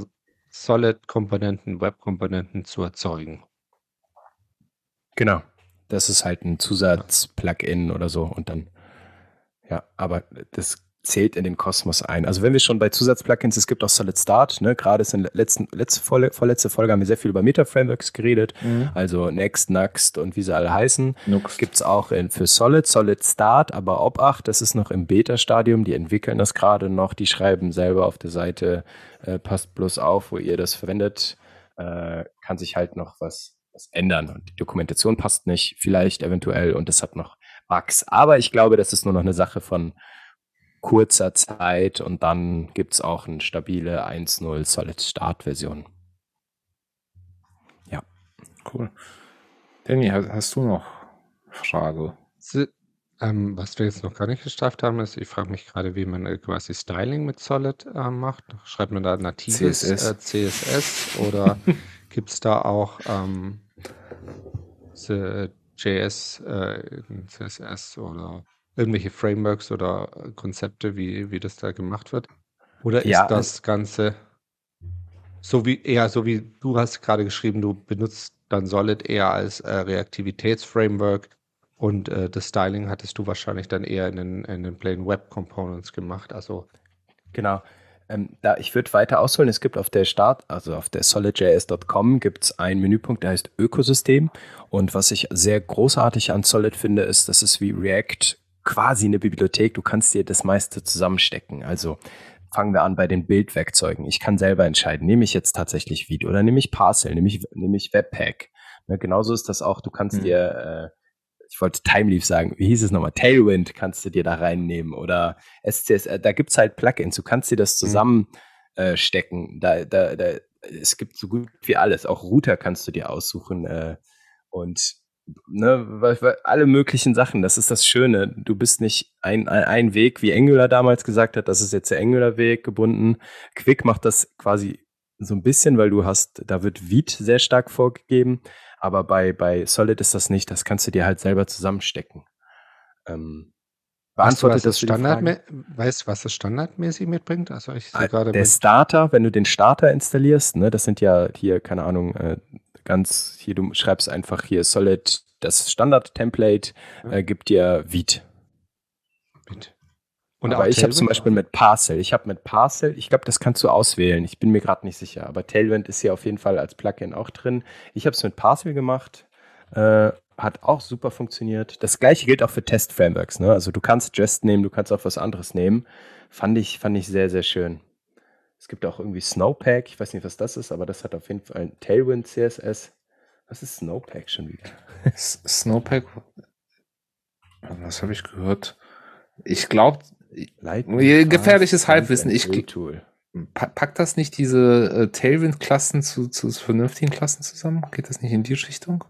Speaker 1: Solid-Komponenten Web-Komponenten zu erzeugen.
Speaker 3: Genau. Das ist halt ein Zusatz-Plugin oder so und dann, ja, aber das zählt in den Kosmos ein. Also wenn wir schon bei Zusatzplugins, es gibt auch Solid Start, ne? gerade ist in der letzten, letzte, vorletzte Folge haben wir sehr viel über Meta-Frameworks geredet, mhm. also Next, Nuxt und wie sie alle heißen. Gibt es auch in, für Solid, Solid Start, aber Obacht, das ist noch im Beta-Stadium, die entwickeln das gerade noch, die schreiben selber auf der Seite, äh, passt bloß auf, wo ihr das verwendet, äh, kann sich halt noch was, was ändern und die Dokumentation passt nicht, vielleicht eventuell und das hat noch Bugs, aber ich glaube, das ist nur noch eine Sache von kurzer Zeit und dann gibt es auch eine stabile 1.0 Solid Start Version. Ja.
Speaker 2: Cool. Danny, hast du noch Frage?
Speaker 1: Ähm, was wir jetzt noch gar nicht geschafft haben, ist, ich frage mich gerade, wie man äh, quasi Styling mit Solid äh, macht. Schreibt man da natives CSS, äh, CSS oder gibt es da auch ähm, JS, äh, CSS oder irgendwelche Frameworks oder Konzepte, wie, wie das da gemacht wird? Oder ist ja, das Ganze so wie eher so wie du hast gerade geschrieben, du benutzt dann Solid eher als äh, Reaktivitätsframework und äh, das Styling hattest du wahrscheinlich dann eher in den, in den Plain Web Components gemacht. Also
Speaker 3: genau. Ähm, da, ich würde weiter ausholen. Es gibt auf der Start, also auf der solidjs.com gibt es einen Menüpunkt, der heißt Ökosystem. Und was ich sehr großartig an Solid finde, ist, dass es wie React quasi eine Bibliothek. Du kannst dir das meiste zusammenstecken. Also fangen wir an bei den Bildwerkzeugen. Ich kann selber entscheiden, nehme ich jetzt tatsächlich Vite oder nehme ich Parcel, nehme ich, nehme ich Webpack. Ne, genauso ist das auch, du kannst mhm. dir, äh, ich wollte Timeleaf sagen, wie hieß es nochmal? Tailwind kannst du dir da reinnehmen oder SCS, äh, da gibt's halt Plugins, du kannst dir das mhm. zusammenstecken. Mhm. da, da, da, es gibt so gut wie alles. Auch Router kannst du dir aussuchen äh, und ne, weil, weil alle möglichen Sachen. Das ist das Schöne. Du bist nicht ein, ein, ein Weg, wie Angular damals gesagt hat, das ist jetzt der Angular-Weg gebunden. Quick macht das quasi so ein bisschen, weil du hast, da wird Vite sehr stark vorgegeben, aber bei, bei Solid ist das nicht. Das kannst du dir halt selber zusammenstecken. Ähm,
Speaker 1: beantwortet weißt du, das Standard Weißt du, was das standardmäßig mitbringt? Also ich
Speaker 3: so ah, der Starter, wenn du den Starter installierst, ne, das sind ja hier, keine Ahnung, äh, ganz, hier, du schreibst einfach hier Solid, das Standard-Template äh, gibt dir Vite. Vite. Und aber ich habe zum Beispiel mit Parcel, ich habe mit Parcel, ich glaube, das kannst du auswählen. Ich bin mir gerade nicht sicher, aber Tailwind ist hier auf jeden Fall als Plugin auch drin. Ich habe es mit Parcel gemacht, äh, hat auch super funktioniert. Das gleiche gilt auch für Test-Frameworks. Ne? Also du kannst Jest nehmen, du kannst auch was anderes nehmen. Fand ich, fand ich sehr, sehr schön. Es gibt auch irgendwie Snowpack, ich weiß nicht, was das ist, aber das hat auf jeden Fall ein Tailwind CSS. Was ist Snowpack schon wieder?
Speaker 2: Snowpack, was habe ich gehört? Ich glaube, gefährliches Halbwissen. Ich packt das nicht diese äh, Tailwind-Klassen zu, zu vernünftigen Klassen zusammen? Geht das nicht in die Richtung?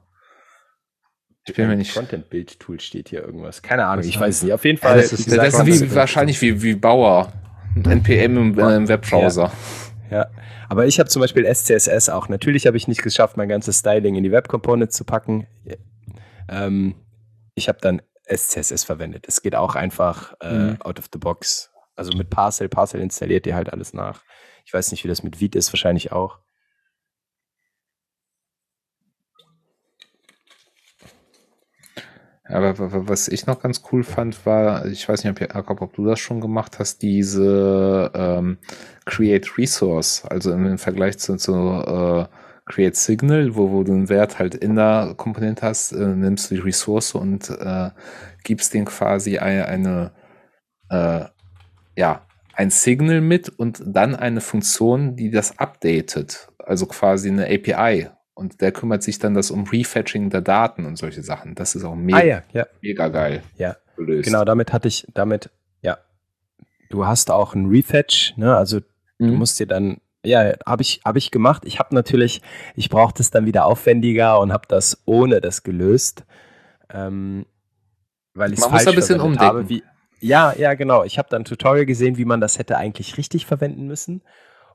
Speaker 3: Ich bin mir nicht. Content-Bild-Tool steht hier irgendwas. Keine Ahnung, ich weiß nicht. Auf jeden Fall.
Speaker 2: Ja, das ist, das ist wie, wahrscheinlich wie, wie Bauer. NPM im, äh, im Webbrowser.
Speaker 3: Ja. ja. Aber ich habe zum Beispiel SCSS auch. Natürlich habe ich nicht geschafft, mein ganzes Styling in die Web Components zu packen. Ähm, ich habe dann SCSS verwendet. Es geht auch einfach äh, mhm. out of the box. Also mit Parcel. Parcel installiert ihr halt alles nach. Ich weiß nicht, wie das mit Vite ist, wahrscheinlich auch.
Speaker 2: Aber was ich noch ganz cool fand, war, ich weiß nicht, ob, Jakob, ob du das schon gemacht hast, diese ähm, Create Resource, also im, Vergleich zu, zu äh, Create Signal, wo, wo du einen Wert halt in der Komponente hast, äh, nimmst du die Ressource und äh, gibst den quasi eine, eine äh, ja, ein Signal mit und dann eine Funktion, die das updatet, also quasi eine API. Und der kümmert sich dann das um Refetching der Daten und solche Sachen. Das ist auch mega, ah, ja, ja. mega geil.
Speaker 3: Ja, gelöst. genau, damit hatte ich, damit, ja. Du hast auch ein Refetch, ne? Also mhm. du musst dir dann, ja, habe ich, hab ich gemacht. Ich habe natürlich, ich brauchte es dann wieder aufwendiger und habe das ohne das gelöst. Ähm, weil ich es falsch ein bisschen umdenken. habe. Wie, ja, ja, genau. Ich habe dann ein Tutorial gesehen, wie man das hätte eigentlich richtig verwenden müssen.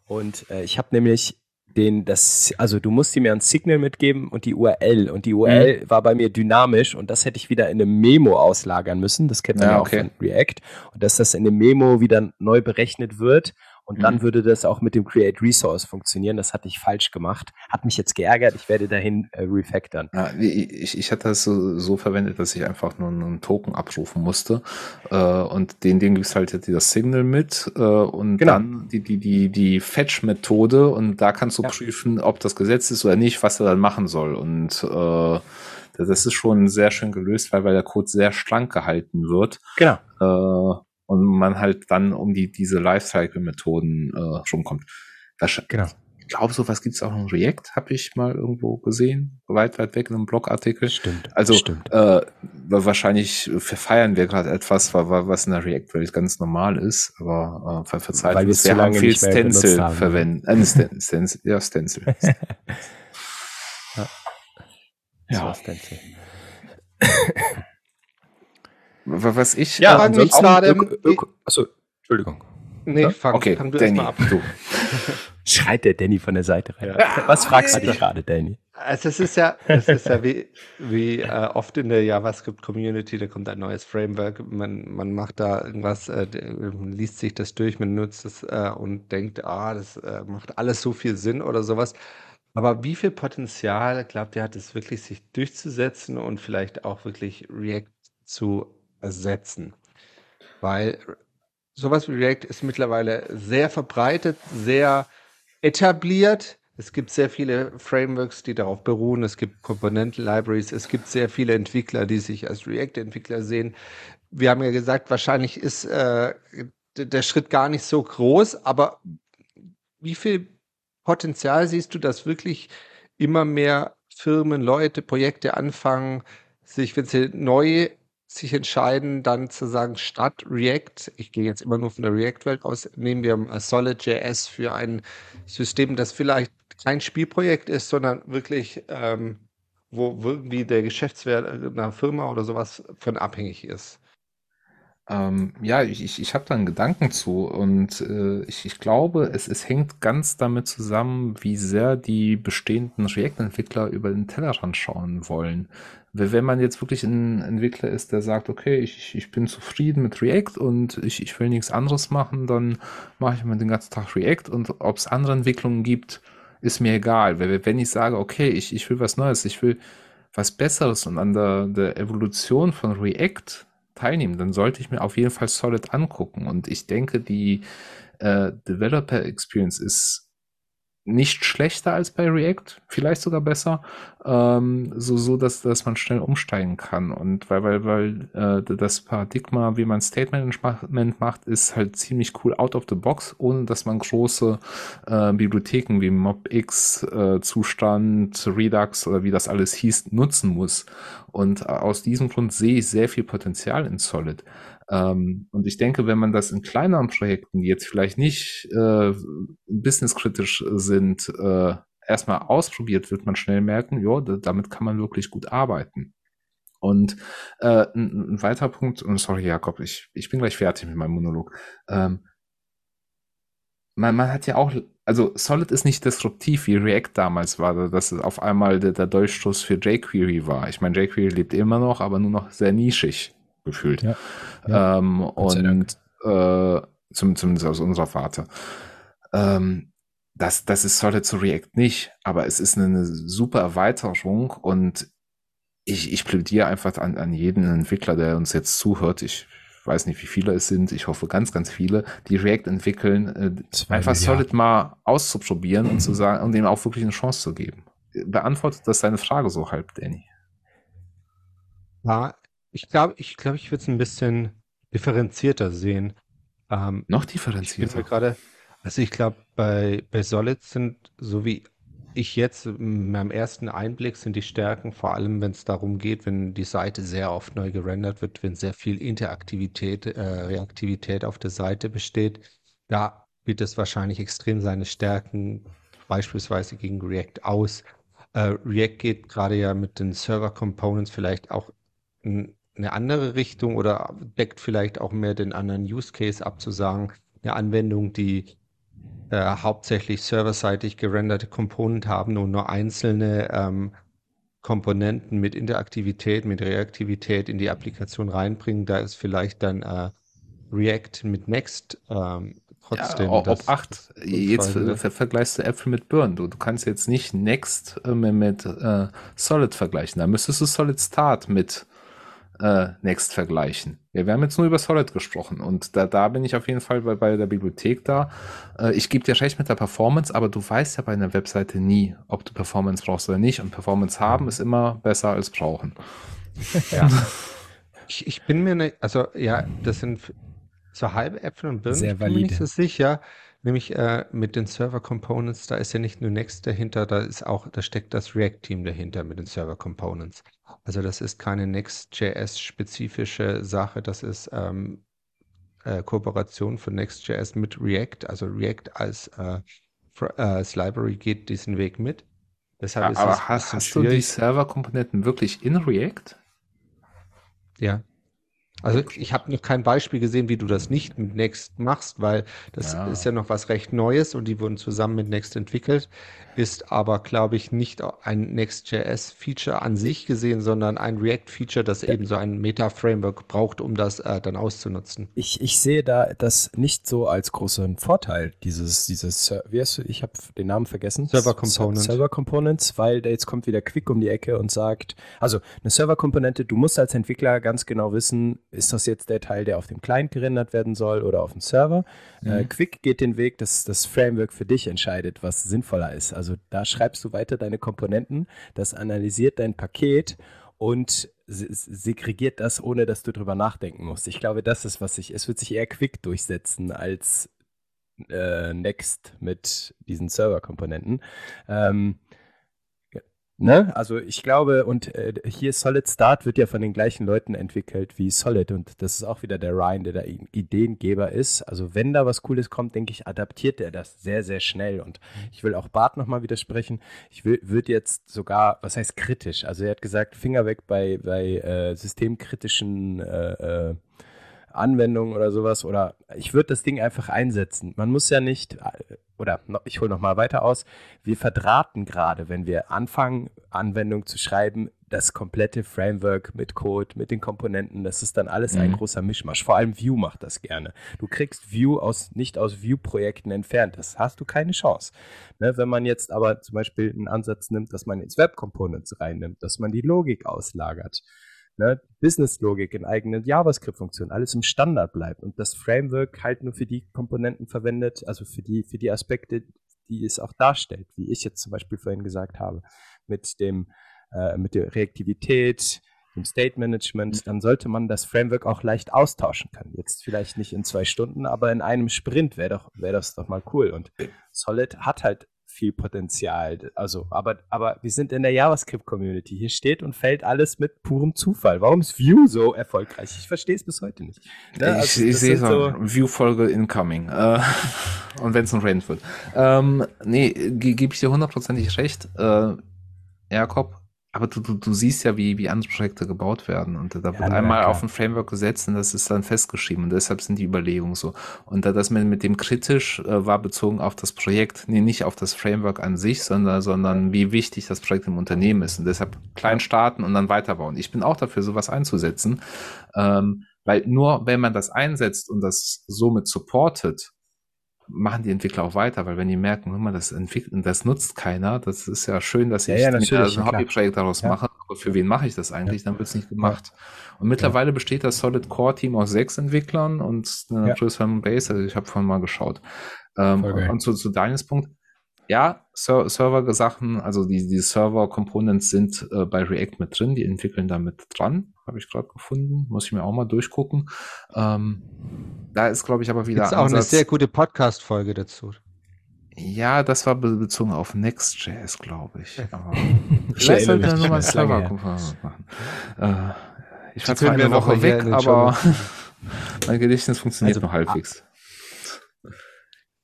Speaker 3: Und äh, ich habe nämlich den, das, also du musst mir ein Signal mitgeben und die URL. Und die URL mhm. war bei mir dynamisch und das hätte ich wieder in einem Memo auslagern müssen. Das kennt man ja, okay. auch von React. Und dass das in einem Memo wieder neu berechnet wird und mhm. dann würde das auch mit dem Create Resource funktionieren. Das hatte ich falsch gemacht. Hat mich jetzt geärgert. Ich werde dahin äh, refactoren.
Speaker 2: Ja, ich, ich hatte das so, so verwendet, dass ich einfach nur einen Token abrufen musste. Äh, und den, den gibt's halt jetzt das Signal mit äh, und genau. dann die, die, die, die Fetch-Methode und da kannst du ja. prüfen, ob das Gesetz ist oder nicht, was er dann machen soll. Und äh, das ist schon sehr schön gelöst, weil, weil der Code sehr schlank gehalten wird.
Speaker 3: Genau.
Speaker 2: Und man halt dann um die diese Lifecycle-Methoden äh, rumkommt. Das, genau. Ich glaube, sowas gibt es auch in React, habe ich mal irgendwo gesehen, weit, weit weg in einem Blogartikel.
Speaker 3: Stimmt.
Speaker 2: Also
Speaker 3: stimmt.
Speaker 2: Äh, wahrscheinlich verfeiern wir gerade etwas, was in der React-Welt ganz normal ist, aber äh, ver verzeiht
Speaker 3: Weil wir, wir haben viel Stencil haben.
Speaker 2: verwenden. Äh, Sten Stencil, ja, Stencil.
Speaker 3: ja. ja. Stencil.
Speaker 2: Was ich
Speaker 3: ja, mich gerade. Achso, Entschuldigung.
Speaker 1: Nee, ja? fang,
Speaker 2: okay,
Speaker 1: fang
Speaker 2: du Danny, ab. Du.
Speaker 3: Schreit der Danny von der Seite rein. Ja. Was fragst du dich gerade, Danny?
Speaker 1: Also es ist ja, es ist ja wie, wie äh, oft in der JavaScript-Community, da kommt ein neues Framework, man, man macht da irgendwas, äh, liest sich das durch, man nutzt es äh, und denkt, ah, das äh, macht alles so viel Sinn oder sowas. Aber wie viel Potenzial, glaubt ihr, hat es wirklich, sich durchzusetzen und vielleicht auch wirklich React zu ersetzen. Weil sowas wie React ist mittlerweile sehr verbreitet, sehr etabliert. Es gibt sehr viele Frameworks, die darauf beruhen. Es gibt Komponenten-Libraries. Es gibt sehr viele Entwickler, die sich als React-Entwickler sehen. Wir haben ja gesagt, wahrscheinlich ist äh, der Schritt gar nicht so groß, aber wie viel Potenzial siehst du, dass wirklich immer mehr Firmen, Leute, Projekte anfangen, sich, wenn sie neu sich entscheiden, dann zu sagen, statt React, ich gehe jetzt immer nur von der React-Welt aus, nehmen wir Solid.js für ein System, das vielleicht kein Spielprojekt ist, sondern wirklich, ähm, wo irgendwie der Geschäftswert einer Firma oder sowas von abhängig ist.
Speaker 2: Ähm, ja, ich, ich, ich habe da einen Gedanken zu und äh, ich, ich glaube, es, es hängt ganz damit zusammen, wie sehr die bestehenden React-Entwickler über den Tellerrand schauen wollen. Wenn man jetzt wirklich ein Entwickler ist, der sagt, okay, ich, ich bin zufrieden mit React und ich, ich will nichts anderes machen, dann mache ich mal den ganzen Tag React und ob es andere Entwicklungen gibt, ist mir egal. Wenn ich sage, okay, ich, ich will was Neues, ich will was Besseres und an der, der Evolution von React teilnehmen, dann sollte ich mir auf jeden Fall Solid angucken. Und ich denke, die äh, Developer Experience ist nicht schlechter als bei React, vielleicht sogar besser, ähm, so, so dass, dass man schnell umsteigen kann. Und weil, weil, weil äh, das Paradigma, wie man State Management macht, ist halt ziemlich cool out of the box, ohne dass man große äh, Bibliotheken wie MobX, äh, Zustand, Redux oder wie das alles hieß, nutzen muss. Und aus diesem Grund sehe ich sehr viel Potenzial in Solid. Ähm, und ich denke, wenn man das in kleineren Projekten, die jetzt vielleicht nicht äh, businesskritisch sind, äh, erstmal ausprobiert, wird man schnell merken, ja, damit kann man wirklich gut arbeiten. Und äh, ein, ein weiterer Punkt, und sorry Jakob, ich, ich bin gleich fertig mit meinem Monolog. Ähm, man, man hat ja auch, also Solid ist nicht disruptiv wie React damals war, dass es auf einmal der, der Durchstoß für jQuery war. Ich meine, jQuery lebt immer noch, aber nur noch sehr nischig gefühlt. Ja, ja. Ähm, und äh, zum, zumindest aus unserer Warte. Ähm, das, das ist Solid zu React nicht, aber es ist eine, eine super Erweiterung und ich, ich plädiere einfach an, an jeden Entwickler, der uns jetzt zuhört. Ich weiß nicht, wie viele es sind. Ich hoffe ganz, ganz viele, die React entwickeln, äh, einfach Solid mal auszuprobieren und zu sagen und dem auch wirklich eine Chance zu geben. Beantwortet das deine Frage so halb, Danny?
Speaker 1: Ja, ich glaube, ich glaube, ich würde es ein bisschen differenzierter sehen.
Speaker 2: Ähm, Noch differenzierter?
Speaker 1: gerade, also ich glaube, bei, bei Solid sind, so wie ich jetzt in meinem ersten Einblick sind die Stärken, vor allem wenn es darum geht, wenn die Seite sehr oft neu gerendert wird, wenn sehr viel Interaktivität, äh, Reaktivität auf der Seite besteht, da bietet es wahrscheinlich extrem seine Stärken, beispielsweise gegen React aus. Äh, React geht gerade ja mit den Server Components vielleicht auch in eine andere Richtung oder deckt vielleicht auch mehr den anderen Use Case ab, zu sagen, eine Anwendung, die äh, hauptsächlich serverseitig gerenderte Komponenten haben und nur einzelne ähm, Komponenten mit Interaktivität, mit Reaktivität in die Applikation reinbringen. Da ist vielleicht dann äh, React mit Next ähm, trotzdem. Ja,
Speaker 2: ob 8. Jetzt ver ver vergleichst du Äpfel mit Birnen. Du, du kannst jetzt nicht Next äh, mit, mit äh, Solid vergleichen. Da müsstest du Solid Start mit äh, Next vergleichen. Ja, wir haben jetzt nur über Solid gesprochen und da, da bin ich auf jeden Fall bei, bei der Bibliothek da. Äh, ich gebe dir recht mit der Performance, aber du weißt ja bei einer Webseite nie, ob du Performance brauchst oder nicht. Und Performance haben ist immer besser als brauchen.
Speaker 1: Ja. ich, ich bin mir nicht, also ja, das sind so halbe Äpfel und Birnen.
Speaker 3: Sehr
Speaker 1: ich bin mir nicht so sicher. Nämlich äh, mit den Server Components, da ist ja nicht nur Next dahinter, da ist auch, da steckt das React-Team dahinter mit den Server Components. Also das ist keine Next.js-spezifische Sache, das ist ähm, äh, Kooperation von Next.js mit React. Also React als, äh, äh, als Library geht diesen Weg mit.
Speaker 2: Deshalb ist Aber hast, hast du die Server-Komponenten wirklich in React?
Speaker 1: Ja. Also ich habe noch kein Beispiel gesehen, wie du das nicht mit Next machst, weil das ja. ist ja noch was recht Neues und die wurden zusammen mit Next entwickelt, ist aber, glaube ich, nicht ein Next.js-Feature an sich gesehen, sondern ein React-Feature, das eben so ein Meta-Framework braucht, um das äh, dann auszunutzen.
Speaker 3: Ich, ich sehe da das nicht so als großen Vorteil, dieses, dieses, wie heißt du, ich habe den Namen vergessen.
Speaker 1: Server Components.
Speaker 3: Server Components, weil da jetzt kommt wieder Quick um die Ecke und sagt, also eine Server-Komponente, du musst als Entwickler ganz genau wissen, ist das jetzt der Teil, der auf dem Client gerendert werden soll oder auf dem Server? Äh, mhm. Äh, Quick geht den Weg, dass das Framework für dich entscheidet, was sinnvoller ist. Also da schreibst du weiter deine Komponenten, das analysiert dein Paket und segregiert das, ohne dass du drüber nachdenken musst. Ich glaube, das ist, was sich, es wird sich eher quick durchsetzen als äh, Next mit diesen Server-Komponenten. Ähm, Ne? Also ich glaube, und äh, hier Solid Start wird ja von den gleichen Leuten entwickelt wie Solid und das ist auch wieder der Ryan, der da Ideengeber ist. Also wenn da was Cooles kommt, denke ich, adaptiert er das sehr, sehr schnell und ich will auch Bart nochmal widersprechen. Ich würde jetzt sogar, was heißt kritisch? Also er hat gesagt, Finger weg bei, bei äh, systemkritischen äh, Anwendungen oder sowas oder ich würde das Ding einfach einsetzen. Man muss ja nicht äh, oder ich hole noch mal weiter aus. Wir verdrahten gerade, wenn wir anfangen, Anwendungen zu schreiben, das komplette Framework mit Code, mit den Komponenten. Das ist dann alles mhm. ein großer Mischmasch. Vor allem Vue macht das gerne. Du kriegst Vue aus, nicht aus Vue-Projekten entfernt. Das hast du keine Chance. Ne, wenn man jetzt aber zum Beispiel einen Ansatz nimmt, dass man ins Web Components reinnimmt, dass man die Logik auslagert, ne, Business-Logik in eigenen JavaScript-Funktionen, alles im Standard bleibt und das Framework halt nur für die Komponenten verwendet, also für die, für die Aspekte, die es auch darstellt, wie ich jetzt zum Beispiel vorhin gesagt habe, mit dem, äh, mit der Reaktivität, dem State Management, mhm. dann sollte man das Framework auch leicht austauschen können. Jetzt vielleicht nicht in zwei Stunden, aber in einem Sprint wäre doch, wäre das doch mal cool. Und Solid hat halt viel Potenzial. Also, aber, aber wir sind in der JavaScript-Community. Hier steht und fällt alles mit purem Zufall. Warum ist Vue so erfolgreich? Ich verstehe es bis heute nicht.
Speaker 2: Ne? Also, ich, ich sehe so Vue-Folge incoming. Äh, und wenn es ein Rant wird. Ähm, nee, gebe ich dir hundertprozentig recht. Äh, Jakob, aber du, du, du siehst ja, wie, wie andere Projekte gebaut werden. Und da wird ja, einmal auf ein Framework gesetzt und das ist dann festgeschrieben. Und deshalb sind die Überlegungen so. Und da das mit, mit dem kritisch äh, war bezogen auf das Projekt, nee, nicht auf das Framework an sich, sondern, sondern wie wichtig das Projekt im Unternehmen ist. Und deshalb klein starten und dann weiterbauen. Ich bin auch dafür, sowas einzusetzen. Ähm, weil nur wenn man das einsetzt und das somit supportet, machen die Entwickler auch weiter, weil wenn die merken, hör mal, das entwickelt, das nutzt keiner, das ist ja schön, dass ich
Speaker 3: ja, ja, ein
Speaker 2: Hobbyprojekt daraus ja. mache, aber für wen mache ich das eigentlich? Dann wird es nicht gemacht. Und mittlerweile besteht das Solid Core Team aus sechs Entwicklern und einer größeren Base, also ich habe vorhin mal geschaut. Ähm, und zu, zu deines Punkt, ja, Ser Server-Sachen, also die, die Server-Components sind äh, bei React mit drin, die entwickeln da mit dran, habe ich gerade gefunden, muss ich mir auch mal durchgucken. Ähm, da ist, glaube ich, aber wieder.
Speaker 1: Das ist auch eine sehr gute Podcast-Folge dazu.
Speaker 2: Ja, das war bezogen auf Next.js, glaube ich. Aber vielleicht sollte er nochmal Server machen. Äh, ich war zwar eine Woche weg, aber mein Gedächtnis funktioniert also, noch halbwegs.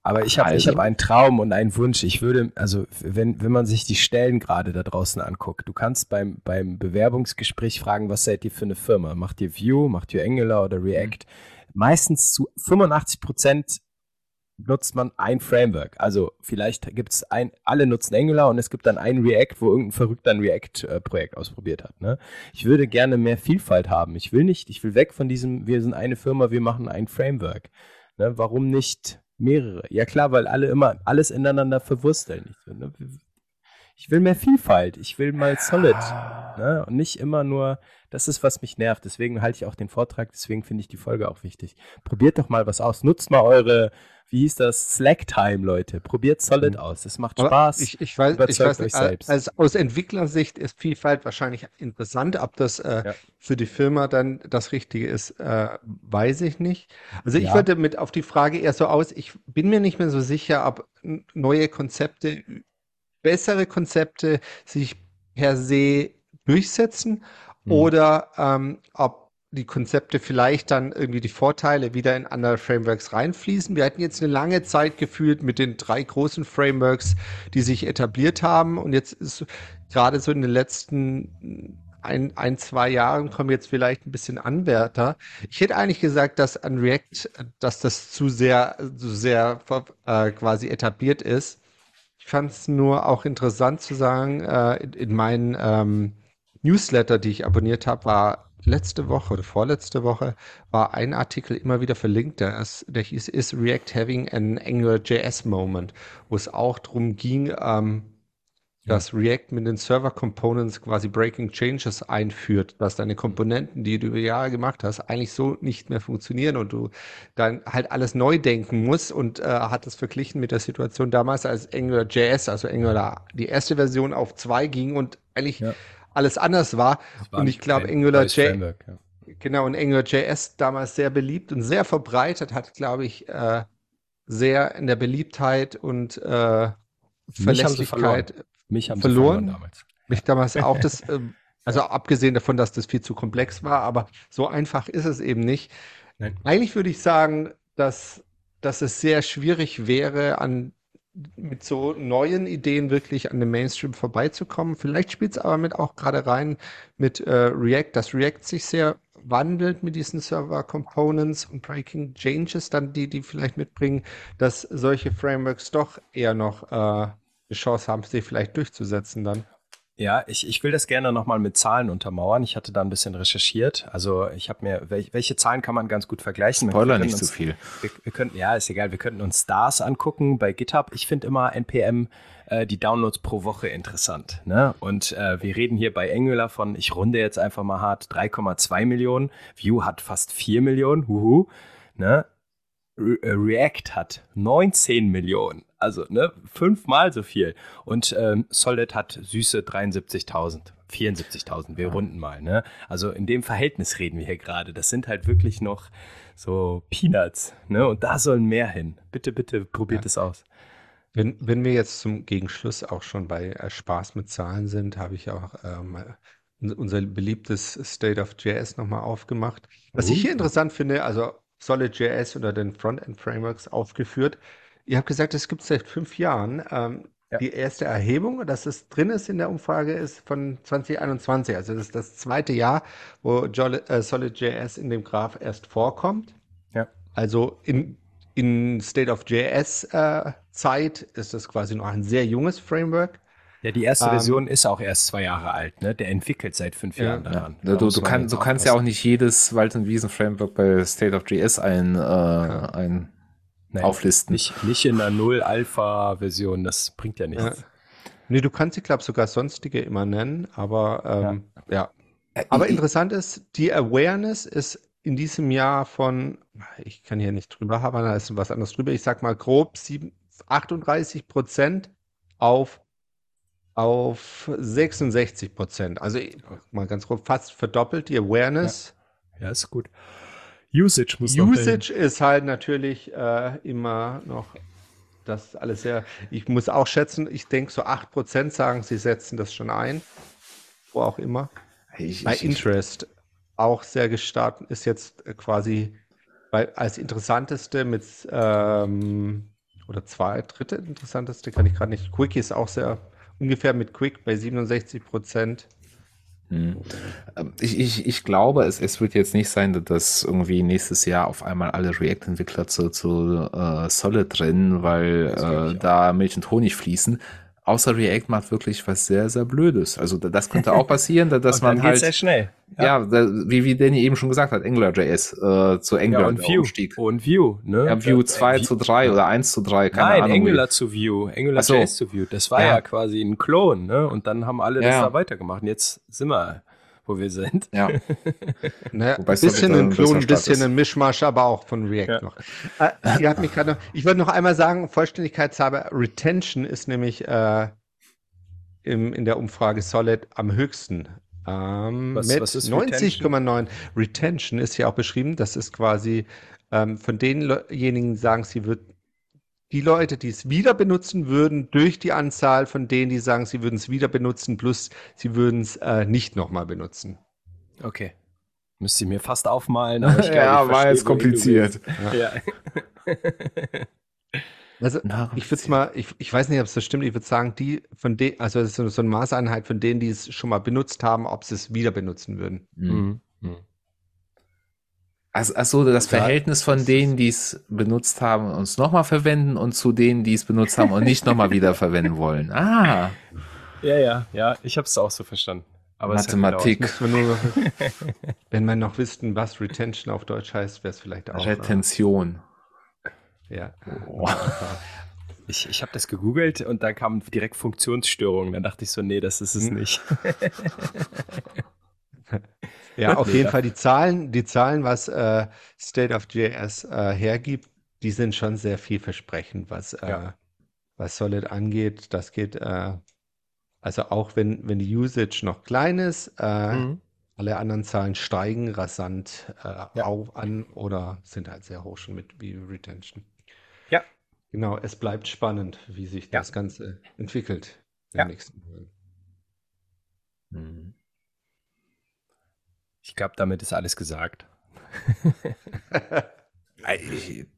Speaker 3: Aber ich habe also. hab einen Traum und einen Wunsch. Ich würde, also wenn, wenn man sich die Stellen gerade da draußen anguckt, du kannst beim, beim Bewerbungsgespräch fragen, was seid ihr für eine Firma? Macht ihr Vue, macht ihr Angular oder React? Meistens zu 85 Prozent nutzt man ein Framework. Also vielleicht gibt es ein, alle nutzen Angular und es gibt dann ein React, wo irgendein Verrückter ein React-Projekt ausprobiert hat. Ne? Ich würde gerne mehr Vielfalt haben. Ich will nicht, ich will weg von diesem, wir sind eine Firma, wir machen ein Framework. Ne? Warum nicht Mehrere. Ja klar, weil alle immer alles ineinander verwursteln. Ich will, ne? ich will mehr Vielfalt. Ich will mal Solid. Ne? Und nicht immer nur, das ist, was mich nervt. Deswegen halte ich auch den Vortrag, deswegen finde ich die Folge auch wichtig. Probiert doch mal was aus. Nutzt mal eure wie hieß das, Slack-Time, Leute. Probiert Solid mhm. aus. Es macht Spaß.
Speaker 1: Ich, ich weiß, ich weiß euch selbst. Also aus Entwicklersicht ist Vielfalt wahrscheinlich interessant. Ob das äh, ja. für die Firma dann das Richtige ist, äh, weiß ich nicht. Also ich ja. würde mit auf die Frage eher so aus, ich bin mir nicht mehr so sicher, ob neue Konzepte, bessere Konzepte sich per se durchsetzen hm. oder ähm, ob die Konzepte vielleicht dann irgendwie die Vorteile wieder in andere Frameworks reinfließen. Wir hatten jetzt eine lange Zeit gefühlt mit den drei großen Frameworks, die sich etabliert haben. Und jetzt ist gerade so in den letzten ein, ein, zwei Jahren kommen jetzt vielleicht ein bisschen Anwärter. Ich hätte eigentlich gesagt, dass an React, dass das zu sehr, zu sehr äh, quasi etabliert ist. Ich fand es nur auch interessant zu sagen, äh, in, in meinen ähm, Newsletter, die ich abonniert habe, war letzte Woche oder vorletzte Woche war ein Artikel immer wieder verlinkt, der, ist, der hieß Is React Having an AngularJS Moment, wo es auch darum ging, ähm, dass React mit den Server Components quasi Breaking Changes einführt, dass deine Komponenten, die du über Jahre gemacht hast, eigentlich so nicht mehr funktionieren und du dann halt alles neu denken musst und äh, hat das verglichen mit der Situation damals, als AngularJS, also Angular die erste Version auf zwei ging und eigentlich ja alles anders war.
Speaker 3: war
Speaker 1: Und ich glaube, Angular J,
Speaker 3: ja.
Speaker 1: genau, und Angular JS damals sehr beliebt und sehr verbreitet hat, glaube ich, äh, sehr in der Beliebtheit und äh,
Speaker 3: Mich haben sie
Speaker 1: Verlässlichkeit
Speaker 3: Mich haben
Speaker 1: Verloren?
Speaker 3: sie verloren damals.
Speaker 1: mich damals auch das, ähm, also abgesehen davon, dass das viel zu komplex war, aber so einfach ist es eben nicht.
Speaker 3: Nein.
Speaker 1: Eigentlich würde ich sagen, dass, dass es sehr schwierig wäre, an, mit so neuen Ideen wirklich an dem Mainstream vorbeizukommen. Vielleicht spielt es aber mit auch gerade rein mit äh, React, dass React sich sehr wandelt mit diesen Server Components und Breaking Changes, dann die, die vielleicht mitbringen, dass solche Frameworks doch eher noch äh, eine Chance haben, sich vielleicht durchzusetzen dann.
Speaker 3: Ja, ich, ich will das gerne nochmal mit Zahlen untermauern. Ich hatte da ein bisschen recherchiert. Also ich habe mir, welche, welche Zahlen kann man ganz gut vergleichen?
Speaker 2: Spoiler nicht zu viel.
Speaker 3: Wir, wir könnten, ja, ist egal, wir könnten uns Stars angucken bei GitHub. Ich finde immer NPM äh, die Downloads pro Woche interessant. Ne? Und äh, wir reden hier bei Angular von, ich runde jetzt einfach mal hart, 3,2 Millionen. Vue hat fast 4 Millionen. Huhu. Ne? Re äh, React hat 19 Millionen. Also ne, fünfmal so viel. Und ähm, Solid hat süße 73.000. 74.000, wir runden mal, ne? Also in dem Verhältnis reden wir hier gerade. Das sind halt wirklich noch so Peanuts, ne? Und da sollen mehr hin. Bitte, bitte probiert
Speaker 1: Ja.
Speaker 3: es aus.
Speaker 1: Wenn, wenn wir jetzt zum Gegenschluss auch schon bei äh, Spaß mit Zahlen sind, habe ich auch ähm, un- unser beliebtes State of JS nochmal aufgemacht. Was ich hier
Speaker 3: Uh.
Speaker 1: interessant finde, also Solid.js oder den Frontend-Frameworks aufgeführt. Ihr habt gesagt, es gibt es seit fünf Jahren. Ähm,
Speaker 3: Ja.
Speaker 1: Die erste Erhebung, dass es drin ist in der Umfrage, ist von 2021. Also das ist das zweite Jahr, wo äh, Solid.js in dem Graph erst vorkommt.
Speaker 3: Ja.
Speaker 1: Also in, in State of JS äh, Zeit ist das quasi noch ein sehr junges Framework.
Speaker 3: Ja, die erste
Speaker 1: Ähm,
Speaker 3: Version ist auch erst zwei Jahre alt, ne? Der entwickelt seit fünf
Speaker 1: Ja.
Speaker 3: Jahren
Speaker 2: Ja.
Speaker 3: daran.
Speaker 2: Du,
Speaker 3: Da
Speaker 2: du, du, kann, du kannst ja auch nicht jedes Wald- und Wiesen-Framework bei State of JS ein, äh, ein
Speaker 3: Nein,
Speaker 2: auflisten.
Speaker 3: Nicht, nicht in einer Null-Alpha-Version, das bringt ja nichts.
Speaker 1: Nee, du kannst sie, glaube ich, sogar sonstige immer nennen, aber ähm, ja. Aber
Speaker 2: Äh, ich-
Speaker 1: interessant ist, die Awareness ist in diesem Jahr von, ich kann hier nicht drüber haben, da ist was anderes drüber, ich sag mal grob sieben, 38 Prozent auf, auf 66 Prozent. Also mal ganz grob, fast verdoppelt die Awareness.
Speaker 3: Ja, ist gut. Usage muss.
Speaker 1: Usage ist halt natürlich äh, immer noch das alles sehr. Ich muss auch schätzen, ich denke, so 8% sagen, sie setzen das schon ein. Wo auch immer.
Speaker 2: ich,
Speaker 1: Bei
Speaker 2: ich, ich,
Speaker 1: Interest auch sehr gestartet, ist jetzt äh, quasi bei, als interessanteste mit ähm, oder zwei dritte interessanteste, kann ich gerade nicht. Quick ist auch sehr ungefähr mit Quick bei 67 Prozent.
Speaker 2: Hm. Ähm, Ich, ich, ich glaube, es, es wird jetzt nicht sein, dass das irgendwie nächstes Jahr auf einmal alle React-Entwickler zu, zu äh, Solid rennen, weil äh, da Milch und Honig fließen. Außer React macht wirklich was sehr, sehr Blödes. Also da- das könnte auch passieren, dass, man halt,
Speaker 3: sehr schnell.
Speaker 2: ja, da, wie, wie Danny eben schon gesagt hat, AngularJS äh, zu Angular
Speaker 3: Ja, und Vue.
Speaker 2: Umstieg.
Speaker 3: Und Vue, ne?
Speaker 2: Ja, Vue
Speaker 3: Äh,
Speaker 2: 2
Speaker 3: Vue-
Speaker 2: zu 3 oder 1 zu 3, keine
Speaker 3: Nein,
Speaker 2: Ahnung.
Speaker 3: Angular zu Vue, Angular
Speaker 2: Ach so.
Speaker 3: Zu Vue. Das war ja.
Speaker 2: Ja.
Speaker 3: quasi ein Klon, ne? Und dann haben alle das
Speaker 2: Ja.
Speaker 3: da weitergemacht. Und jetzt sind wir, wo wir sind.
Speaker 2: Ja,
Speaker 1: Naja,
Speaker 2: Wobei
Speaker 1: ein bisschen ein Klon, ein bisschen ein Mischmasch, aber auch von React
Speaker 3: Ja.
Speaker 1: noch. Äh, ihr habt mich gerade noch, ich wollte noch einmal sagen, Vollständigkeitshalber, Retention ist nämlich äh, im, in der Umfrage Solid am höchsten. Ähm,
Speaker 3: Was-
Speaker 1: mit
Speaker 3: was ist
Speaker 1: 90,9. Retention ist hier auch beschrieben. Das ist quasi ähm, von denjenigen, die sagen, sie wird die Leute, die es wieder benutzen würden, durch die Anzahl von denen, die sagen, sie würden es wieder benutzen, plus sie würden es äh, nicht nochmal benutzen.
Speaker 3: Okay. Müsste ich mir fast aufmalen, aber ich glaube,
Speaker 2: ja
Speaker 3: ich
Speaker 2: war jetzt kompliziert.
Speaker 3: Ja.
Speaker 1: Also ich würde es mal, ich, ich weiß nicht, ob es das stimmt, ich würde sagen, die von denen, also das ist so, so eine Maßeinheit von denen, die es schon mal benutzt haben, ob sie es wieder benutzen würden.
Speaker 2: Mhm.
Speaker 3: Mhm.
Speaker 2: Also, also das
Speaker 1: Ja,
Speaker 2: Verhältnis von
Speaker 1: das
Speaker 2: denen, die es benutzt haben und es nochmal verwenden und zu denen, die es benutzt haben und nicht nochmal wieder verwenden wollen. Ah,
Speaker 3: Ja, ja, ja, ich habe es auch so verstanden. Aber
Speaker 2: Mathematik.
Speaker 1: Noch, wenn wir noch wüssten, was Retention auf Deutsch heißt, wäre es vielleicht auch.
Speaker 2: Retention.
Speaker 1: Äh, ja.
Speaker 2: Oh.
Speaker 3: Ich, ich habe das gegoogelt und da kamen direkt Funktionsstörungen. Dann dachte ich so, nee, das ist es
Speaker 1: Hm.
Speaker 3: nicht.
Speaker 1: Ja, auf jeden Fall die Zahlen, die Zahlen, was äh, State of JS äh, hergibt, die sind schon sehr vielversprechend, was, äh,
Speaker 3: Ja.
Speaker 1: was Solid angeht. Das geht, äh, Also auch wenn, wenn die Usage noch klein ist, äh,
Speaker 3: Mhm.
Speaker 1: alle anderen Zahlen steigen rasant äh,
Speaker 3: Ja.
Speaker 1: auf an oder sind halt sehr hoch schon mit View Retention.
Speaker 3: Ja.
Speaker 1: Genau, es bleibt spannend, wie sich
Speaker 3: Ja.
Speaker 1: das Ganze entwickelt den nächsten Monaten.
Speaker 2: Mhm.
Speaker 3: Ich glaube, damit ist alles gesagt.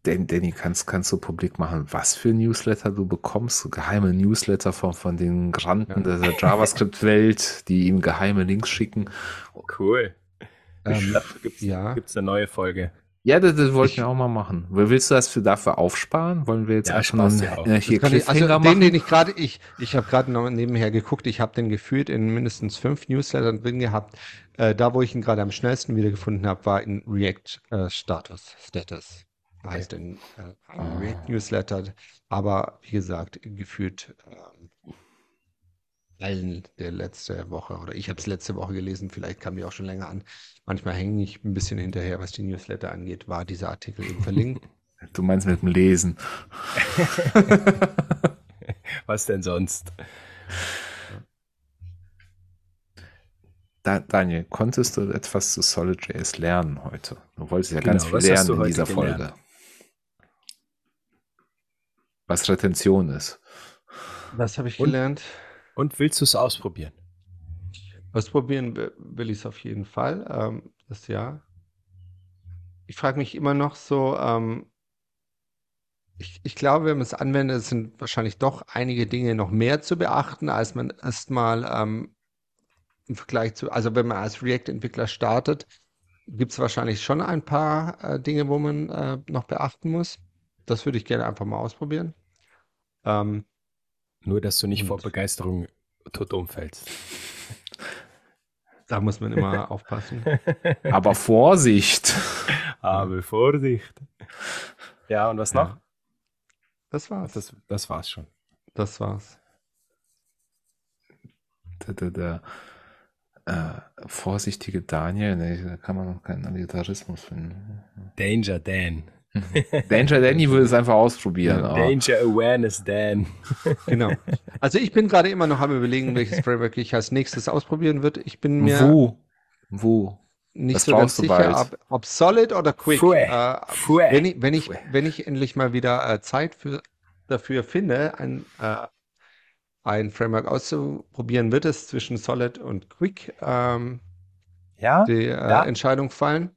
Speaker 2: Danny, kannst, kannst du publik machen, was für Newsletter du bekommst? Geheime Newsletter von, von den Granten
Speaker 1: Ja.
Speaker 2: der JavaScript-Welt, die ihm geheime Links schicken.
Speaker 3: Cool.
Speaker 1: Ähm,
Speaker 3: Dafür gibt es
Speaker 1: ja.
Speaker 3: eine neue Folge.
Speaker 2: Ja, das, das wollten
Speaker 1: Ich-
Speaker 2: wir auch mal machen. Willst du das für dafür aufsparen? Wollen wir jetzt
Speaker 3: Ja,
Speaker 2: einfach
Speaker 3: Spaß ja auch.
Speaker 2: äh, hier
Speaker 1: ich, also den,
Speaker 2: machen?
Speaker 1: den ich gerade, ich, ich habe gerade noch nebenher geguckt, ich habe den gefühlt in mindestens fünf Newslettern drin gehabt. Äh, da, wo ich ihn gerade am schnellsten wiedergefunden habe, war in React äh, Status. Status heißt in, äh. React Newsletter. Aber wie gesagt, gefühlt ähm, allen der letzte Woche oder ich habe es letzte Woche gelesen, vielleicht kam die auch schon länger an. Manchmal hänge ich ein bisschen hinterher, was die Newsletter angeht, war dieser Artikel eben verlinkt.
Speaker 2: Du meinst mit dem Lesen.
Speaker 3: Was denn sonst?
Speaker 2: Da, Daniel, konntest du etwas zu Solid.js lernen heute? Du wolltest ja
Speaker 3: Genau,
Speaker 2: ganz viel lernen in dieser Folge.
Speaker 3: gelernt?
Speaker 2: Was Retention ist.
Speaker 1: Was habe ich
Speaker 3: Und?
Speaker 1: gelernt?
Speaker 3: Und willst du es ausprobieren?
Speaker 1: Ausprobieren wi- will ich es auf jeden Fall, ähm, das Jahr. Ich frage mich immer noch so, ähm, ich, ich glaube, wenn man es anwendet, sind wahrscheinlich doch einige Dinge noch mehr zu beachten, als man erstmal ähm, im Vergleich zu, also wenn man als React-Entwickler startet, gibt es wahrscheinlich schon ein paar äh, Dinge, wo man äh, noch beachten muss. Das würde ich gerne einfach mal ausprobieren. Ähm,
Speaker 3: Nur, dass du nicht vor
Speaker 1: Und-
Speaker 3: Begeisterung tot umfällst.
Speaker 1: da muss man immer aufpassen.
Speaker 2: Aber Vorsicht!
Speaker 3: Aber Vorsicht. Ja, und was noch?
Speaker 1: Ja. Das war's.
Speaker 3: Das, das war's schon.
Speaker 1: Das war's.
Speaker 2: Der, der, der äh, vorsichtige Daniel, ne, da kann man noch keinen Allitarismus finden.
Speaker 3: Danger Dan.
Speaker 2: Danger Danny würde es einfach ausprobieren. aber-
Speaker 3: Danger Awareness Dan.
Speaker 1: Genau. Also ich bin gerade immer noch am überlegen, welches Framework ich als nächstes ausprobieren würde. Ich bin mir
Speaker 2: Wo? Wo?
Speaker 1: nicht
Speaker 2: Das
Speaker 1: so ganz sicher, ob, ob Solid oder Quick.
Speaker 3: Pfui.
Speaker 1: Äh,
Speaker 3: Pfui.
Speaker 1: wenn ich, wenn ich, wenn ich endlich mal wieder äh, Zeit für, dafür finde, ein, äh, ein Framework auszuprobieren, wird es zwischen Solid und Quick ähm,
Speaker 3: Ja?
Speaker 1: die äh,
Speaker 3: Ja.
Speaker 1: Entscheidung fallen.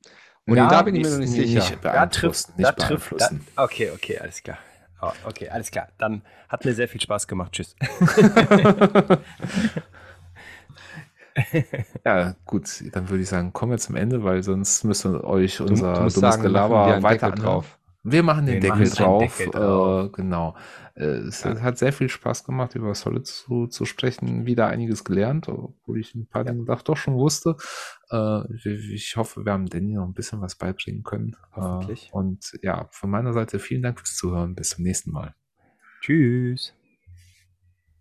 Speaker 1: Und
Speaker 3: Ja,
Speaker 1: da bin ich mir noch nicht sicher.
Speaker 2: Nicht
Speaker 3: Da trifft,
Speaker 2: nicht
Speaker 3: da trifft, da, okay, okay, alles klar. Oh, okay, alles klar. Dann hat mir sehr viel Spaß gemacht. Tschüss.
Speaker 2: Ja, gut, dann würde ich sagen, kommen wir zum Ende, weil sonst müssen euch
Speaker 1: Du,
Speaker 2: unser
Speaker 1: du musst
Speaker 2: dummes
Speaker 1: sagen, machen
Speaker 2: Gelaber weiter
Speaker 1: Deckel drauf.
Speaker 2: Wir machen den
Speaker 3: Wir
Speaker 2: Deckel
Speaker 3: machen
Speaker 2: drauf.
Speaker 3: Deckel drauf.
Speaker 2: Äh, genau. Äh, es
Speaker 1: Ja.
Speaker 2: hat sehr viel Spaß gemacht, über Solid zu, zu sprechen. Wieder einiges gelernt, obwohl ich ein paar Dinge doch, doch schon wusste. Äh, ich, ich hoffe, wir haben Danny noch ein bisschen was beibringen können.
Speaker 3: Hoffentlich.
Speaker 2: Äh, und ja, von meiner Seite vielen Dank fürs Zuhören. Bis zum nächsten Mal.
Speaker 3: Tschüss.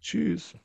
Speaker 1: Tschüss.